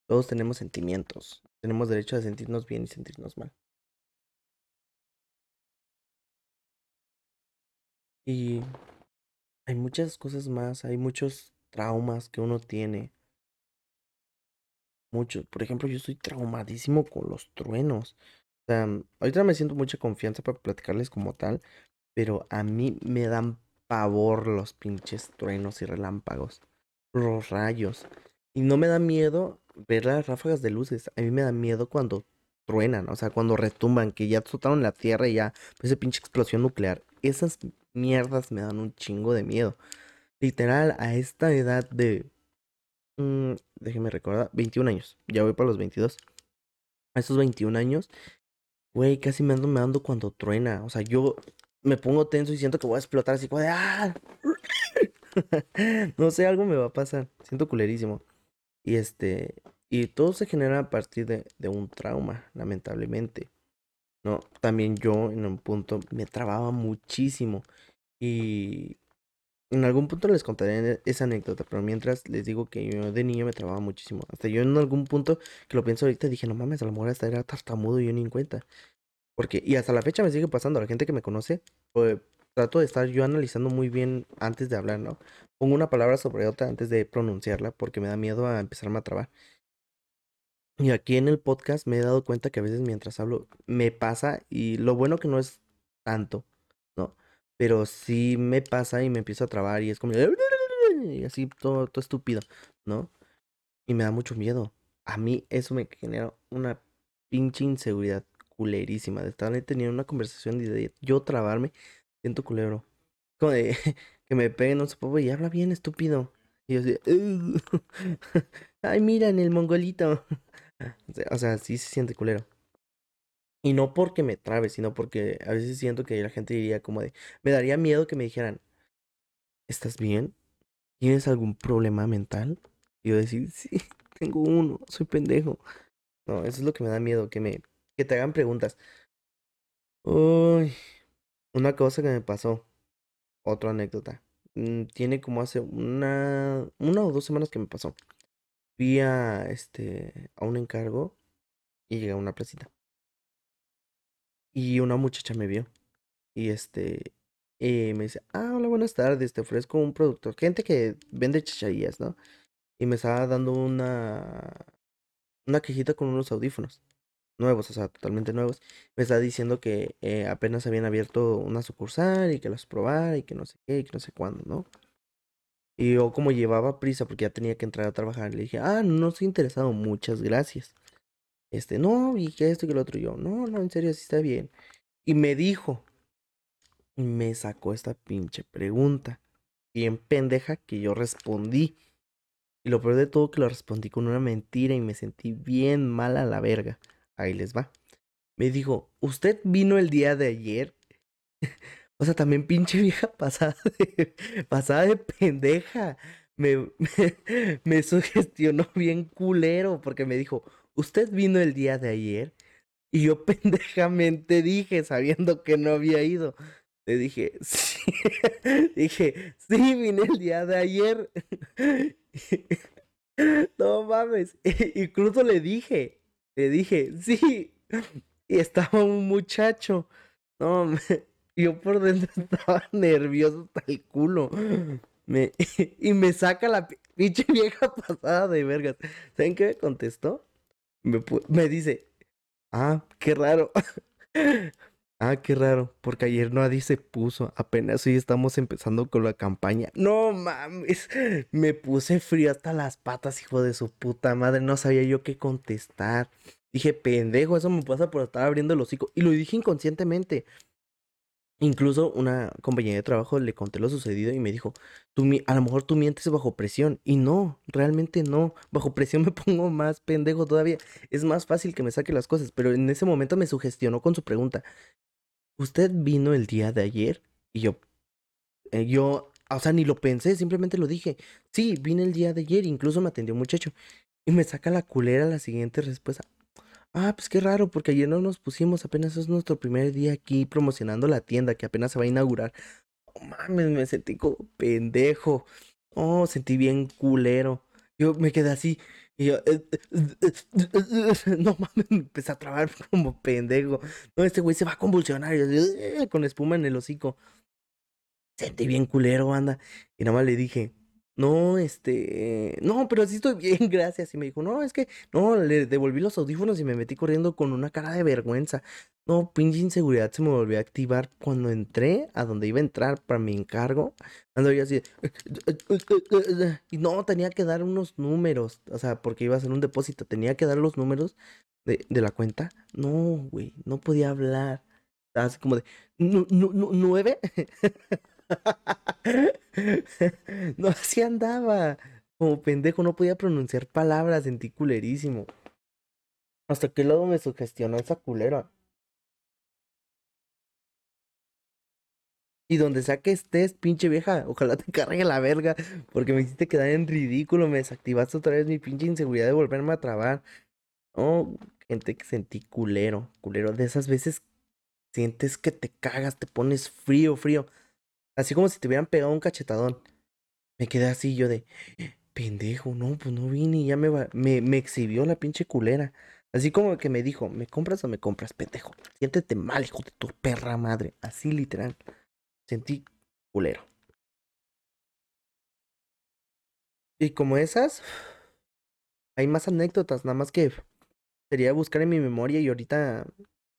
Todos tenemos sentimientos. Tenemos derecho a sentirnos bien y sentirnos mal. Y hay muchas cosas más, hay muchos traumas que uno tiene. Muchos. Por ejemplo, yo estoy traumadísimo con los truenos. Sea, ahorita me siento mucha confianza para platicarles como tal, pero a mí me dan pavor los pinches truenos y relámpagos, los rayos. Y no me da miedo ver las ráfagas de luces, a mí me da miedo cuando truenan, o sea, cuando retumban, que ya soltaron la tierra y ya, pues, esa pinche explosión nuclear. Esas mierdas me dan un chingo de miedo. Literal, a esta edad de... Mmm, déjeme recordar, 21 años, ya voy para los 22. A esos 21 años, güey, casi me ando me ando cuando truena. O sea, yo me pongo tenso y siento que voy a explotar así como de... ¡Ah! [laughs] no sé, algo me va a pasar. Siento culerísimo. Y este, y todo se genera a partir de, de un trauma, lamentablemente. No, también yo en un punto me trababa muchísimo. Y en algún punto les contaré esa anécdota, pero mientras les digo que yo de niño me trababa muchísimo. Hasta yo en algún punto que lo pienso ahorita dije, no mames, a lo mejor hasta era tartamudo y yo ni en cuenta. Porque, y hasta la fecha me sigue pasando, la gente que me conoce, pues, trato de estar yo analizando muy bien antes de hablar, ¿no? Pongo una palabra sobre otra antes de pronunciarla porque me da miedo a empezarme a trabar. Y aquí en el podcast me he dado cuenta que a veces mientras hablo me pasa y lo bueno que no es tanto, ¿no? Pero sí me pasa y me empiezo a trabar y es como... Y así todo, todo estúpido, ¿no? Y me da mucho miedo. A mí eso me genera una pinche inseguridad culerísima de estar teniendo una conversación y de yo trabarme, siento culero. Como de [laughs] que me peguen un sopo y habla bien estúpido. Y yo así, [laughs] ay, mira en el mongolito. [laughs] O sea, sí se siente culero. Y no porque me trabe, sino porque a veces siento que la gente diría como de, me daría miedo que me dijeran, ¿estás bien? ¿Tienes algún problema mental? Y yo decir, sí, [laughs] tengo uno, soy pendejo. No, eso es lo que me da miedo, que me, que te hagan preguntas. Uy, una cosa que me pasó, otra anécdota. Mm, tiene como hace una, una o dos semanas que me pasó. Fui a, este, a un encargo y llegué a una placita. Y una muchacha me vio. Y este, y me dice, ah, hola, buenas tardes, te ofrezco un producto. Gente que vende chacharías, ¿no? Y me estaba dando una, una cajita con unos audífonos nuevos, o sea, totalmente nuevos. Me estaba diciendo que eh, apenas habían abierto una sucursal y que los probara y que no sé qué y que no sé cuándo, ¿no? Y yo como llevaba prisa porque ya tenía que entrar a trabajar, le dije, ah, no estoy interesado, muchas gracias. Este, no, y que esto y que lo otro. Y yo, no, no, en serio, sí está bien. Y me dijo, y me sacó esta pinche pregunta. Bien pendeja que yo respondí. Y lo peor de todo que lo respondí con una mentira y me sentí bien mal a la verga. Ahí les va. Me dijo, ¿usted vino el día de ayer? [laughs] o sea, también pinche vieja [laughs] pasada de, pasada de pendeja. Me, [laughs] me, me sugestionó bien culero porque me dijo, ¿usted vino el día de ayer? Y yo [laughs] pendejamente dije, sabiendo que no había ido. Le dije, [laughs] sí. dije, sí, vine el día de ayer. [laughs] no mames. Incluso le dije, le dije, sí. Y estaba un muchacho. No, yo por dentro estaba nervioso hasta el culo. Me, y me saca la pinche vieja pasada de vergas. ¿Saben qué me contestó? Me, me dice, ah, qué raro. [laughs] Ah, qué raro, porque ayer nadie se puso, apenas hoy estamos empezando con la campaña. No mames, me puse frío hasta las patas, hijo de su puta madre, no sabía yo qué contestar. Dije, pendejo, eso me pasa por estar abriendo el hocico. Y lo dije inconscientemente. Incluso una compañera de trabajo le conté lo sucedido y me dijo, a lo mejor tú mientes bajo presión. Y no, realmente no. Bajo presión [laughs] me pongo más pendejo todavía. Es más fácil que me saque las cosas. Pero en ese momento me sugestionó con su pregunta. ¿Usted vino el día de ayer? Y yo, eh, yo, o sea, ni lo pensé, simplemente lo dije. Sí, vine el día de ayer, incluso me atendió muchacho. Y me saca la culera la siguiente respuesta. Ah, pues qué raro, porque ayer no nos pusimos, apenas es nuestro primer día aquí promocionando la tienda que apenas se va a inaugurar. Oh, mames, me sentí como pendejo. Oh, sentí bien culero. Yo me quedé así. Y yo, eh, eh, eh, no mames, me empecé a trabar [laughs] como pendejo. No, este güey se va a convulsionar. con espuma en el hocico. Sentí bien culero, anda. Y nada más le dije, no, este, no, pero así estoy bien, [laughs] gracias. Y me dijo, no, es que, no, le devolví los audífonos y me metí corriendo con una cara de vergüenza. No, pinche inseguridad se me volvió a activar cuando entré a donde iba a entrar para mi encargo. Ando yo así, [laughs] y no, tenía que dar unos números, o sea, porque iba a hacer un depósito, tenía que dar los números de, de la cuenta. No, güey, no podía hablar. Así como de, ¿nueve? [laughs] [laughs] no, así andaba. Como pendejo, no podía pronunciar palabras, sentí culerísimo. ¿Hasta qué lado me sugestionó esa culera? Y donde sea que estés, pinche vieja, ojalá te [laughs] cargue la verga, porque me hiciste quedar en ridículo, me desactivaste otra vez mi pinche inseguridad de volverme a trabar. Oh, gente que sentí culero, culero, de esas veces sientes que te cagas, te pones frío, frío. Así como si te hubieran pegado un cachetadón. Me quedé así yo de, pendejo, no, pues no vine y ya me, va, me, me exhibió la pinche culera. Así como que me dijo, ¿me compras o me compras, pendejo? Siéntete mal, hijo de tu perra madre. Así literal. Sentí culero. Y como esas, hay más anécdotas, nada más que sería buscar en mi memoria y ahorita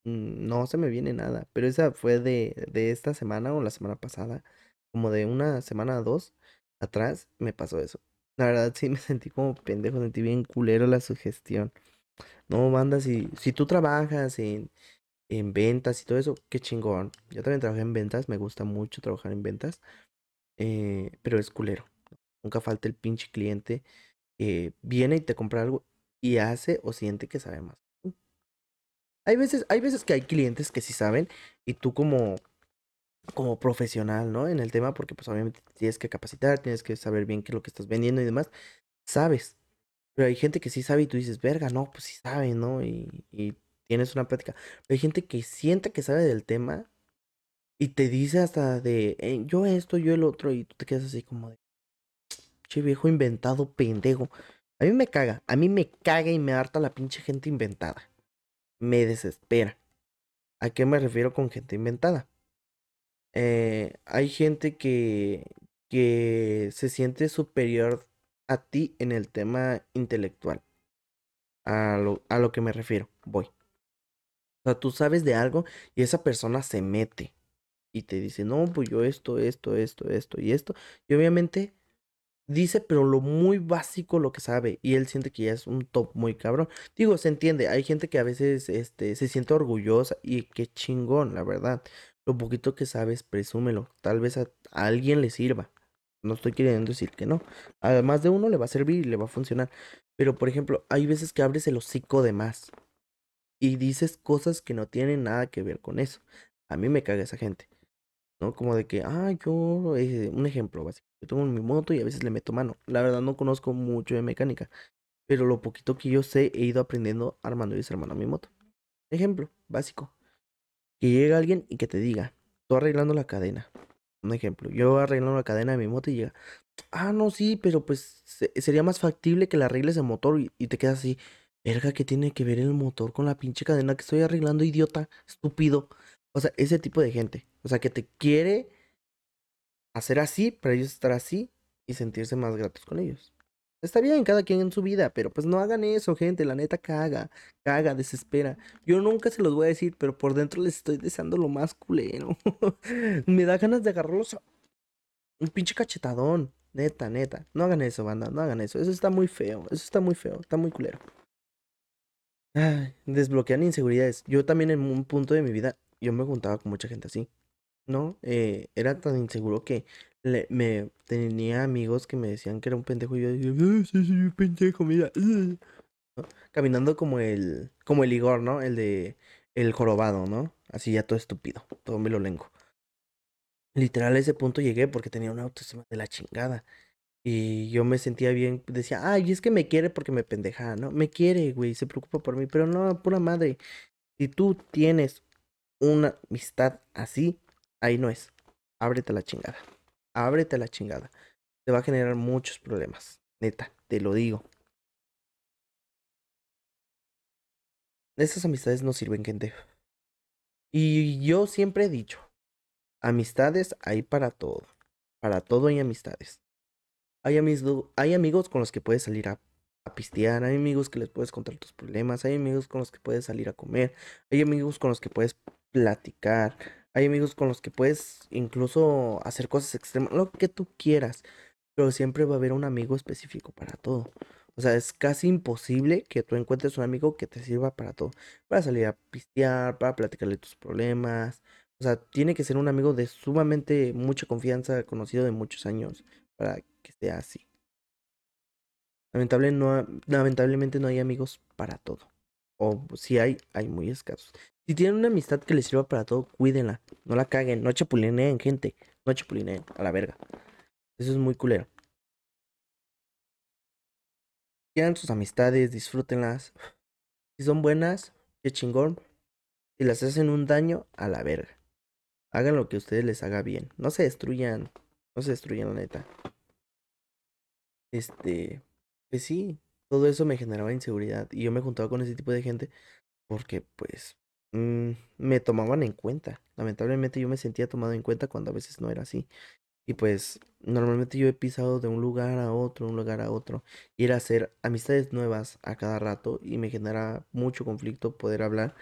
Mm, no se me viene nada, pero esa fue de, de esta semana o la semana pasada, como de una semana o dos atrás, me pasó eso. La verdad sí [laughs] me sentí como pendejo, sentí bien culero la sugestión. No, banda, si, si tú trabajas en, en ventas y todo eso, qué chingón. Yo también trabajé en ventas, me gusta mucho trabajar en ventas, eh, pero es culero. Nunca falta el pinche cliente que viene y te compra algo y hace o siente que sabe más. Hay veces, hay veces que hay clientes que sí saben y tú como, como profesional, ¿no? En el tema, porque pues obviamente tienes que capacitar, tienes que saber bien qué es lo que estás vendiendo y demás. Sabes. Pero hay gente que sí sabe y tú dices, verga, no, pues sí sabe, ¿no? Y, tienes una plática. Pero hay gente que siente que sabe del tema y te dice hasta de, "Eh, yo esto, yo el otro, y tú te quedas así como de, che viejo inventado, pendejo. A mí me caga, a mí me caga y me harta la pinche gente inventada. Me desespera. ¿A qué me refiero con gente inventada? Eh, hay gente que, que se siente superior a ti en el tema intelectual. A lo, a lo que me refiero, voy. O sea, tú sabes de algo y esa persona se mete y te dice, no, pues yo esto, esto, esto, esto y esto. Y obviamente dice, pero lo muy básico lo que sabe. Y él siente que ya es un top muy cabrón. Digo, se entiende, hay gente que a veces este, se siente orgullosa y qué chingón, la verdad. Lo poquito que sabes, presúmelo. Tal vez a, a alguien le sirva. No estoy queriendo decir que no. Además de uno le va a servir y le va a funcionar. Pero, por ejemplo, hay veces que abres el hocico de más y dices cosas que no tienen nada que ver con eso. A mí me caga esa gente. ¿No? Como de que, ah, yo, eh, un ejemplo básico. Yo tengo mi moto y a veces le meto mano. La verdad no conozco mucho de mecánica. Pero lo poquito que yo sé, he ido aprendiendo armando y desarmando mi moto. Ejemplo básico. Que llegue alguien y que te diga, tú arreglando la cadena. Un ejemplo, yo arreglando la cadena de mi moto y llega, ah, no, sí, pero pues se- sería más factible que le arregles el motor y, y te quedas así, verga, ¿qué tiene que ver el motor con la pinche cadena que estoy arreglando, idiota, estúpido? O sea, ese tipo de gente. O sea, que te quiere hacer así para ellos estar así y sentirse más gratos con ellos. Está bien, cada quien en su vida, pero pues no hagan eso, gente. La neta caga, caga, desespera. Yo nunca se los voy a decir, pero por dentro les estoy deseando lo más culero. [laughs] Me da ganas de agarrarlos a un pinche cachetadón. Neta, neta. No hagan eso, banda, no hagan eso. Eso está muy feo, eso está muy feo, está muy culero. Ay, desbloquean inseguridades. Yo también en un punto de mi vida, yo me juntaba con mucha gente así. ¿No? Eh, era tan inseguro que le- me tenía amigos que me decían que era un pendejo y yo decía, "Ah, sí, soy un pendejo, mira. uh", [laughs] ¿no? Caminando como el, como el Igor, ¿no? El de el jorobado, ¿no? Así ya todo estúpido, todo me lo lengo. Literal a ese punto llegué porque tenía una autoestima de la chingada. Y yo me sentía bien, decía, ay, es que me quiere porque me pendeja, ¿no? Me quiere, güey, se preocupa por mí, pero no, pura madre. Si tú tienes una amistad así, ahí no es. Ábrete la chingada. Ábrete la chingada. Te va a generar muchos problemas. Neta, te lo digo. Esas amistades no sirven, gente. Y yo siempre he dicho, amistades hay para todo. Para todo hay amistades. Hay amigos con los que puedes salir a, a pistear, hay amigos que les puedes contar tus problemas, hay amigos con los que puedes salir a comer, hay amigos con los que puedes platicar, hay amigos con los que puedes incluso hacer cosas extremas, lo que tú quieras, pero siempre va a haber un amigo específico para todo. O sea, es casi imposible que tú encuentres un amigo que te sirva para todo, para salir a pistear, para platicarle tus problemas. O sea, tiene que ser un amigo de sumamente mucha confianza, conocido de muchos años para que sea así. Lamentablemente no hay amigos para todo. O si hay, hay muy escasos. Si tienen una amistad que les sirva para todo, cuídenla. No la caguen, no chapulineen, gente. No chapulineen, a la verga. Eso es muy culero. Quieran sus amistades, disfrútenlas. Si son buenas, qué chingón. Si las hacen un daño, a la verga. Hagan lo que a ustedes les haga bien. No se destruyan. No se destruyan, la neta. Este, pues sí, todo eso me generaba inseguridad y yo me juntaba con ese tipo de gente porque pues mm, me tomaban en cuenta. Lamentablemente yo me sentía tomado en cuenta cuando a veces no era así. Y pues normalmente yo he pisado de un lugar a otro, un lugar a otro, y era hacer amistades nuevas a cada rato y me genera mucho conflicto poder hablar.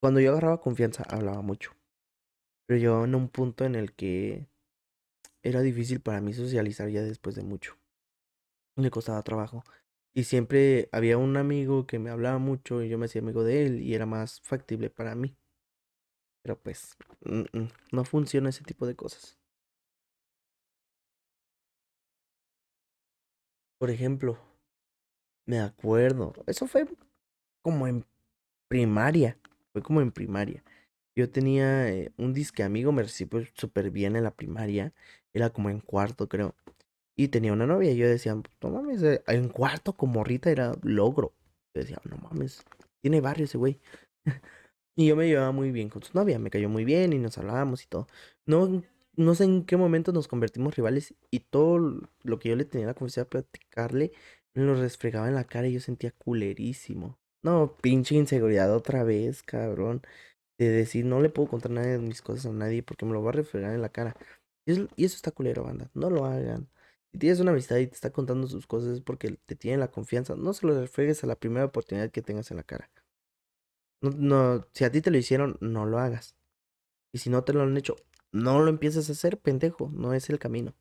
Cuando yo agarraba confianza, hablaba mucho, pero llegaba en un punto en el que era difícil para mí socializar ya después de mucho. Me costaba trabajo. Y siempre había un amigo que me hablaba mucho y yo me hacía amigo de él y era más factible para mí. Pero pues no funciona ese tipo de cosas. Por ejemplo, me acuerdo, eso fue como en primaria, fue como en primaria. Yo tenía eh, un disque amigo, me recibió súper bien en la primaria. Era como en cuarto, creo. Y tenía una novia. Y yo decía, no mames, eh, en cuarto como Rita era logro. Yo decía, no mames, tiene barrio ese güey. [laughs] y yo me llevaba muy bien con su novia. Me cayó muy bien y nos hablábamos y todo. No, no sé en qué momento nos convertimos rivales. Y todo lo que yo le tenía la conversación a platicarle, me lo resfregaba en la cara y yo sentía culerísimo. No, pinche inseguridad otra vez, cabrón de decir, no le puedo contar nada de mis cosas a nadie porque me lo va a refregar en la cara. Y eso, y eso está culero, banda. No lo hagan. Si tienes una amistad y te está contando sus cosas es porque te tiene la confianza. No se lo refregues a la primera oportunidad que tengas en la cara. No, no, si a ti te lo hicieron, no lo hagas. Y si no te lo han hecho, no lo empieces a hacer, pendejo. No es el camino.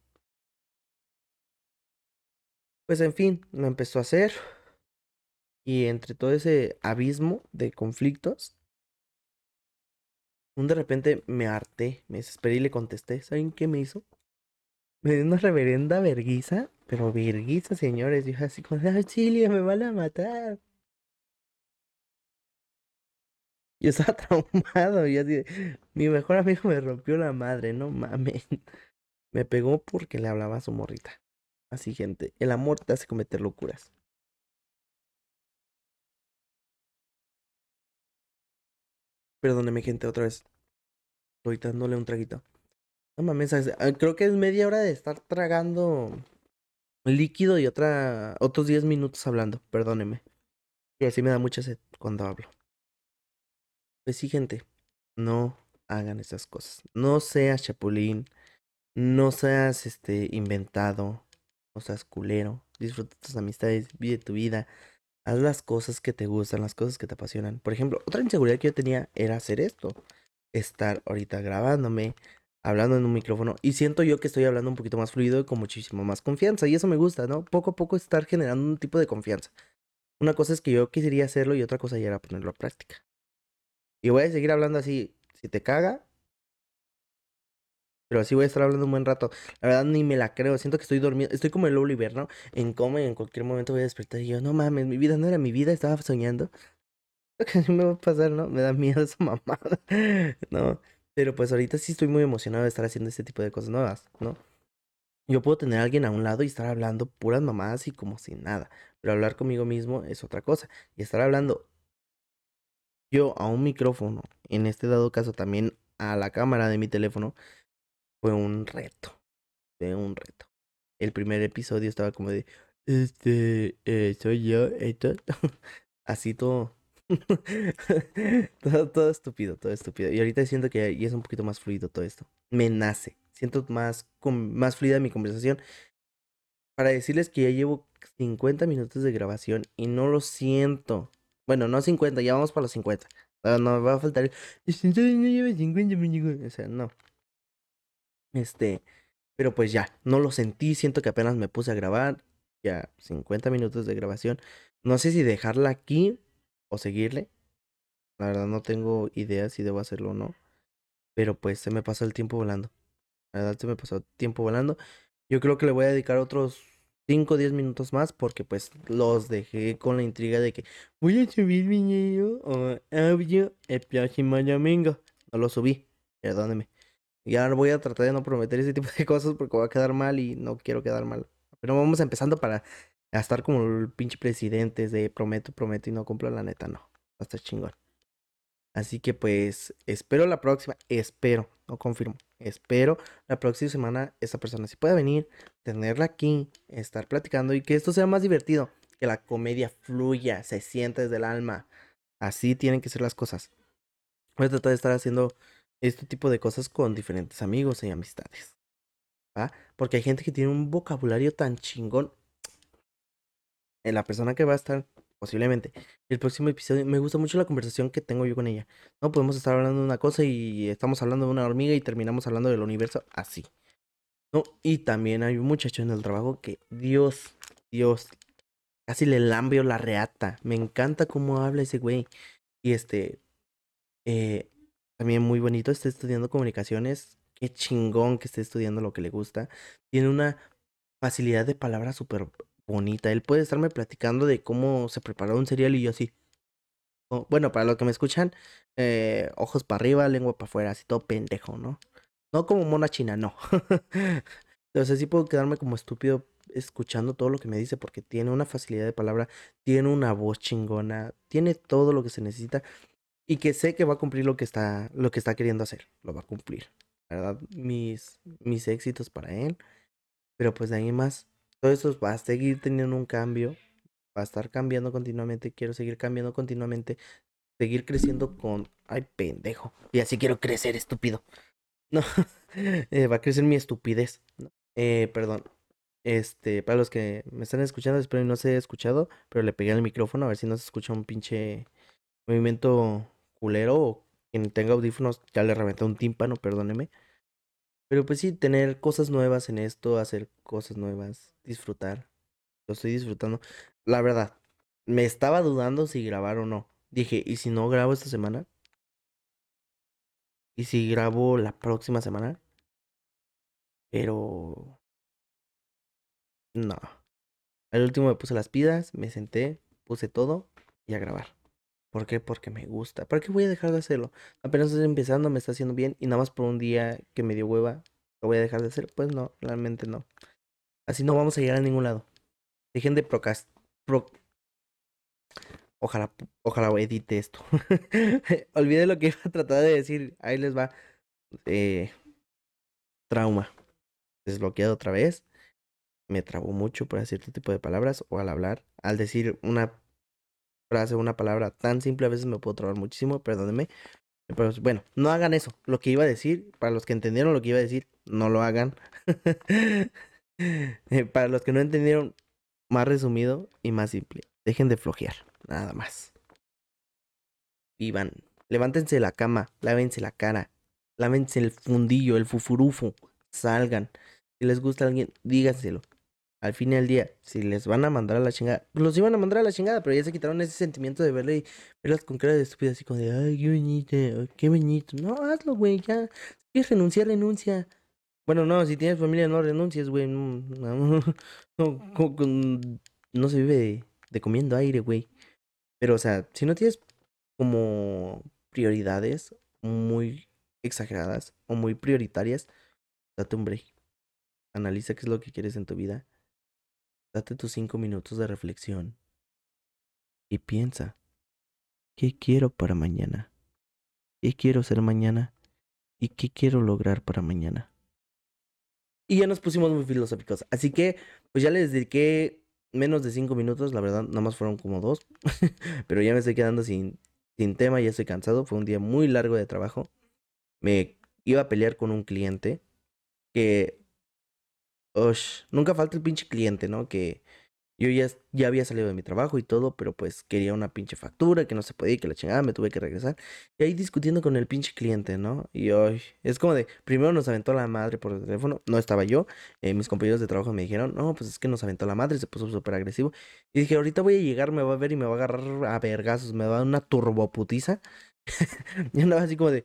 Pues en fin, lo empezó a hacer. Y entre todo ese abismo de conflictos, un de repente me harté, me desesperé y le contesté. ¿Saben qué me hizo? Me dio una reverenda verguiza, pero verguiza, señores. Yo así como, Chile, me van a matar. Yo estaba [laughs] traumado, y así, mi mejor amigo me rompió la madre, no mames. [laughs] Me pegó porque le hablaba a su morrita. Así, gente, el amor te hace cometer locuras. Perdóneme, gente, otra vez. Estoy dándole un traguito. No mames, ah, creo que es media hora de estar tragando líquido y otra otros 10 minutos hablando. Perdóneme. Y así me da mucha sed cuando hablo. Pues sí, gente. No hagan esas cosas. No seas chapulín. No seas este inventado. No seas culero. Disfruta tus amistades. Vive tu vida. Haz las cosas que te gustan, las cosas que te apasionan. Por ejemplo, otra inseguridad que yo tenía era hacer esto. Estar ahorita grabándome, hablando en un micrófono. Y siento yo que estoy hablando un poquito más fluido y con muchísimo más confianza. Y eso me gusta, ¿no? Poco a poco estar generando un tipo de confianza. Una cosa es que yo quisiera hacerlo y otra cosa ya era ponerlo a práctica. Y voy a seguir hablando así. Si te caga, pero así voy a estar hablando un buen rato. La verdad ni me la creo. Siento que estoy dormido. Estoy como el Oliver, ¿no? En coma y en cualquier momento voy a despertar y yo, no mames, mi vida no era mi vida, estaba soñando. [laughs] ¿Qué me va a pasar, no? Me da miedo esa [laughs] mamada. no. Pero pues ahorita sí estoy muy emocionado de estar haciendo este tipo de cosas nuevas, ¿no? Yo puedo tener a alguien a un lado y estar hablando puras mamadas y como sin nada. Pero hablar conmigo mismo es otra cosa. Y estar hablando yo a un micrófono, en este dado caso también a la cámara de mi teléfono, fue un reto. Fue un reto. El primer episodio estaba como de, este, eh, soy yo, esto. [laughs] Así todo. [laughs] todo. Todo estúpido, todo estúpido. Y ahorita siento que ya es un poquito más fluido todo esto. Me nace. Siento más, más fluida mi conversación. Para decirles que ya llevo 50 minutos de grabación y no lo siento. Bueno, no 50, ya vamos para los 50. No, me va a faltar. O sea, no. Este, pero pues ya, no lo sentí, siento que apenas me puse a grabar, ya 50 minutos de grabación. No sé si dejarla aquí o seguirle. La verdad no tengo idea si debo hacerlo o no. Pero pues se me pasó el tiempo volando. La verdad se me pasó el tiempo volando. Yo creo que le voy a dedicar otros 5 o 10 minutos más porque pues los dejé con la intriga de que voy a subir video o audio el próximo domingo. No lo subí, perdóneme. Ya voy a tratar de no prometer ese tipo de [laughs] cosas porque va a quedar mal y no quiero quedar mal. Pero vamos empezando para estar como el pinche presidente de prometo, prometo y no cumplo la neta, no. Hasta chingón. Así que pues espero la próxima, espero, no confirmo, espero la próxima semana esa persona si pueda venir, tenerla aquí, estar platicando y que esto sea más divertido, que la comedia fluya, se sienta desde el alma. Así tienen que ser las cosas. Voy a tratar de estar haciendo este tipo de cosas con diferentes amigos y amistades. ¿Va? Porque hay gente que tiene un vocabulario tan chingón. La persona que va a estar, posiblemente, el próximo episodio, me gusta mucho la conversación que tengo yo con ella. No podemos estar hablando de una cosa y estamos hablando de una hormiga y terminamos hablando del universo así. No, y también hay un muchacho en el trabajo que, Dios, Dios, casi le lambio la reata. Me encanta cómo habla ese güey. Y este, eh, también muy bonito, está estudiando comunicaciones. Qué chingón que esté estudiando lo que le gusta. Tiene una facilidad de palabra súper bonita. Él puede estarme platicando de cómo se preparó un cereal y yo así. Bueno, para los que me escuchan, eh, ojos para arriba, lengua para afuera, así todo pendejo, ¿no? No como mona china, no. [laughs] Entonces sí puedo quedarme como estúpido escuchando todo lo que me dice porque tiene una facilidad de palabra, tiene una voz chingona, tiene todo lo que se necesita y que sé que va a cumplir lo que está, lo que está queriendo hacer, lo va a cumplir. ¿Verdad? Mis, mis éxitos para él. Pero pues de ahí más, todo eso va a seguir teniendo un cambio, va a estar cambiando continuamente, quiero seguir cambiando continuamente, seguir creciendo con... Ay, pendejo. Y así quiero crecer, estúpido. [laughs] No, eh, va a crecer mi estupidez. Eh, perdón. Este, para los que me están escuchando, espero que no se haya escuchado, pero le pegué al micrófono a ver si no se escucha un pinche movimiento culero o quien tenga audífonos ya le reventé un tímpano, perdóneme. Pero pues sí, tener cosas nuevas en esto, hacer cosas nuevas, disfrutar. Lo estoy disfrutando. La verdad, me estaba dudando si grabar o no. Dije, ¿y si no grabo esta semana? ¿Y si grabo la próxima semana? Pero... No. Al último me puse las pidas, me senté, puse todo y a grabar. ¿Por qué? Porque me gusta. ¿Para qué voy a dejar de hacerlo? Apenas estoy empezando, me está haciendo bien y nada más por un día que me dio hueva, ¿lo voy a dejar de hacer? Pues no, realmente no. Así no vamos a llegar a ningún lado. Dejen de procast... Pro... Ojalá, ojalá edite esto. [laughs] Olvidé lo que iba a tratar de decir. Ahí les va. Eh, trauma. Desbloqueado otra vez. Me trabó mucho por decir este tipo de palabras o al hablar. Al decir una frase, una palabra tan simple, a veces me puedo trabar muchísimo, perdónenme. Pero bueno, no hagan eso. Lo que iba a decir, para los que entendieron lo que iba a decir, no lo hagan. [laughs] Para los que no entendieron, más resumido y más simple. Dejen de flojear, nada más. Vivan. Levántense de la cama, lávense la cara, lávense el fundillo, el fufurufo, salgan. Si les gusta alguien, díganselo al fin al día, si les van a mandar a la chingada, los iban a mandar a la chingada, pero ya se quitaron ese sentimiento de verle y verlas con cara de estúpida, así como de, ay, qué bonito, qué bonito. No, hazlo, güey, ya. Si quieres renunciar, renuncia. Bueno, no, si tienes familia, no renuncies, güey. No, se vive de, de comiendo aire, güey. Pero, o sea, si no tienes como prioridades muy exageradas o muy prioritarias, date un break. Analiza qué es lo que quieres en tu vida Date tus cinco minutos de reflexión y piensa, ¿qué quiero para mañana? ¿Qué quiero ser mañana? ¿Y qué quiero lograr para mañana? Y ya nos pusimos muy filosóficos. Así que, pues ya les dediqué menos de cinco minutos. La verdad, nada más fueron como dos. [laughs] Pero ya me estoy quedando sin, sin tema, ya estoy cansado. Fue un día muy largo de trabajo. Me iba a pelear con un cliente que nunca falta el pinche cliente, ¿no? Que yo ya, ya había salido de mi trabajo y todo, pero pues quería una pinche factura que no se podía y que la chingada me tuve que regresar. Y ahí discutiendo con el pinche cliente, ¿no? Y hoy es como de, primero nos aventó la madre por el teléfono, no estaba yo, eh, mis compañeros de trabajo me dijeron, no, pues es que nos aventó la madre, se puso súper agresivo. Y dije, ahorita voy a llegar, me va a ver y me va a agarrar a vergazos, me va a dar una turboputiza. [laughs] y andaba así como de...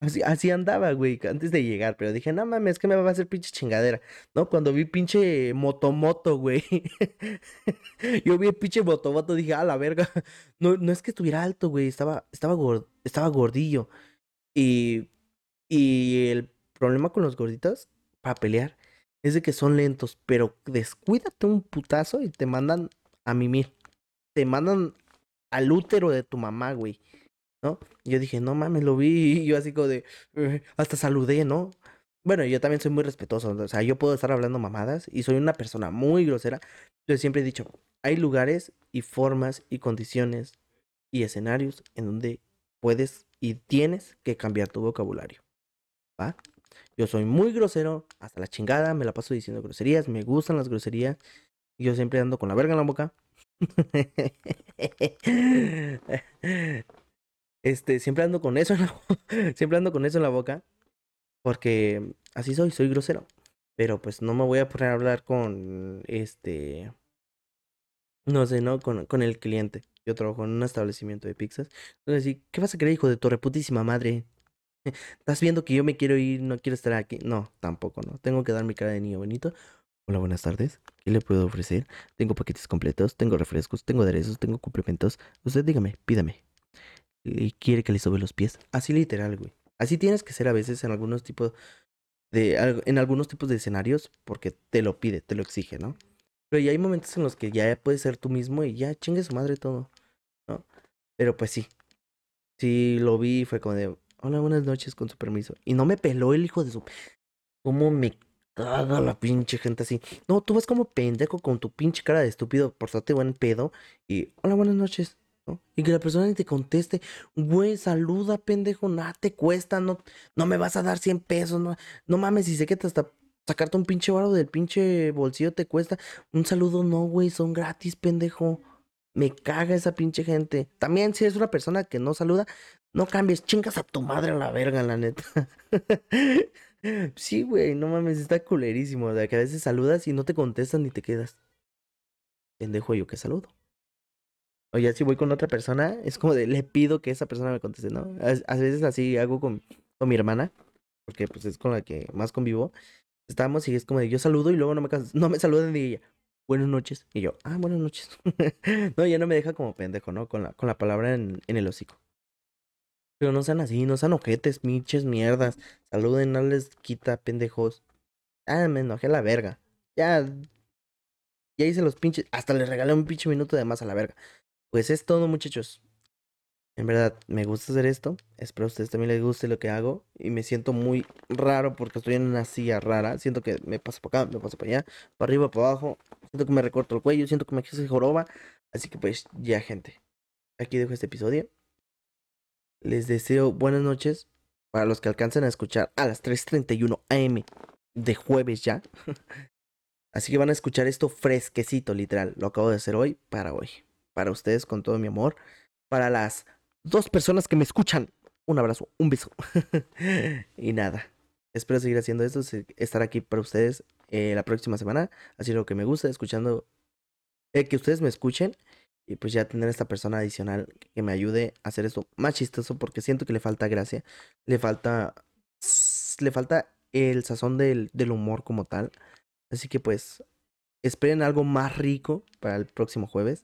Así, así andaba, güey, antes de llegar, pero dije, no mames, es que me va a hacer pinche chingadera, ¿no? Cuando vi pinche motomoto, güey. [laughs] Yo vi el pinche motomoto, dije, a la verga. [laughs] No, no es que estuviera alto, güey, estaba, estaba, estaba gordillo. Y, y el problema con los gorditos, para pelear, es de que son lentos, pero descuídate un putazo y te mandan a mimir. Te mandan al útero de tu mamá, güey. ¿No? Yo dije, no mames, lo vi, [laughs] y yo así como de, eh", hasta saludé, ¿no? Bueno, yo también soy muy respetuoso, o sea, yo puedo estar hablando mamadas y soy una persona muy grosera. Yo siempre he dicho, hay lugares y formas y condiciones y escenarios en donde puedes y tienes que cambiar tu vocabulario, ¿va? Yo soy muy grosero, hasta la chingada, me la paso diciendo groserías, me gustan las groserías. Yo siempre ando con la verga en la boca. [laughs] Este, siempre ando con eso en la, [laughs] siempre ando con eso en la boca. Porque así soy, soy grosero. Pero pues no me voy a poner a hablar con este. No sé, ¿no? Con, con el cliente. Yo trabajo en un establecimiento de pizzas. Entonces, ¿qué vas a creer, hijo de tu reputísima madre? [laughs] ¿Estás viendo que yo me quiero ir, no quiero estar aquí? No, tampoco, no. Tengo que dar mi cara de niño bonito. Hola, buenas tardes. ¿Qué le puedo ofrecer? Tengo paquetes completos, tengo refrescos, tengo aderezos, tengo complementos. Usted dígame, pídame. ¿Y quiere que le sobe los pies? Así literal, güey. Así tienes que ser a veces en algunos tipos de en algunos tipos de escenarios porque te lo pide, te lo exige, ¿no? Pero ya hay momentos en los que ya puedes ser tú mismo y ya chingue su madre todo, ¿no? Pero pues sí. Sí, lo vi y fue como de, hola, buenas noches, con su permiso. Y no me peló el hijo de su... ¿Cómo me caga la pinche gente así? No, tú vas como pendejo con tu pinche cara de estúpido, por suerte buen pedo. Y, hola, buenas noches. Y que la persona ni te conteste, güey, saluda, pendejo, nada te cuesta, no, no me vas a dar 100 pesos, no, no mames, y sé que hasta sacarte un pinche varo del pinche bolsillo te cuesta. Un saludo no, güey, son gratis, pendejo. Me caga esa pinche gente. También si eres una persona que no saluda, no cambies, chingas a tu madre a la verga, la neta. [laughs] sí, güey, no mames, está culerísimo. De que a veces saludas y no te contestan ni te quedas. Pendejo yo que saludo. O ya si voy con otra persona, es como de le pido que esa persona me conteste, ¿no? A, veces así hago con, con, mi hermana, porque pues es con la que más convivo. Estamos y es como de yo saludo y luego no me, no me saludan ni ella buenas noches. Y yo, ah, buenas noches. [laughs] no, ya no me deja como pendejo, ¿no? Con la, con la palabra en, en el hocico. Pero no sean así, no sean ojetes, miches, mierdas. Saluden, no les quita, pendejos. Ah, me enojé a la verga. Ya. Ya hice los pinches. Hasta les regalé un pinche minuto de más a la verga. Pues es todo, muchachos. En verdad, me gusta hacer esto. Espero a ustedes también les guste lo que hago. Y me siento muy raro porque estoy en una silla rara. Siento que me paso para acá, me paso para allá, para arriba, para abajo. Siento que me recorto el cuello, siento que me hace joroba. Así que pues ya, gente. Aquí dejo este episodio. Les deseo buenas noches para los que alcancen a escuchar a las 3.31 am de jueves ya. [laughs] Así que van a escuchar esto fresquecito, literal. Lo acabo de hacer hoy para hoy. Para ustedes con todo mi amor. Para las dos personas que me escuchan. Un abrazo, un beso. [laughs] y nada. Espero seguir haciendo esto, estar aquí para ustedes eh, la próxima semana. Así lo que me gusta, escuchando, eh, que ustedes me escuchen y pues ya tener esta persona adicional que me ayude a hacer esto más chistoso porque siento que le falta gracia, le falta, le falta el sazón del, del humor como tal. Así que pues esperen algo más rico para el próximo jueves.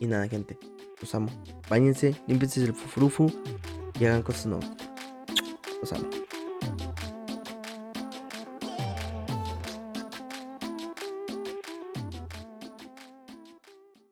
Y nada, gente. Los amo. Báñense, límpiense el fufrufu y hagan cosas nuevas. Los amo.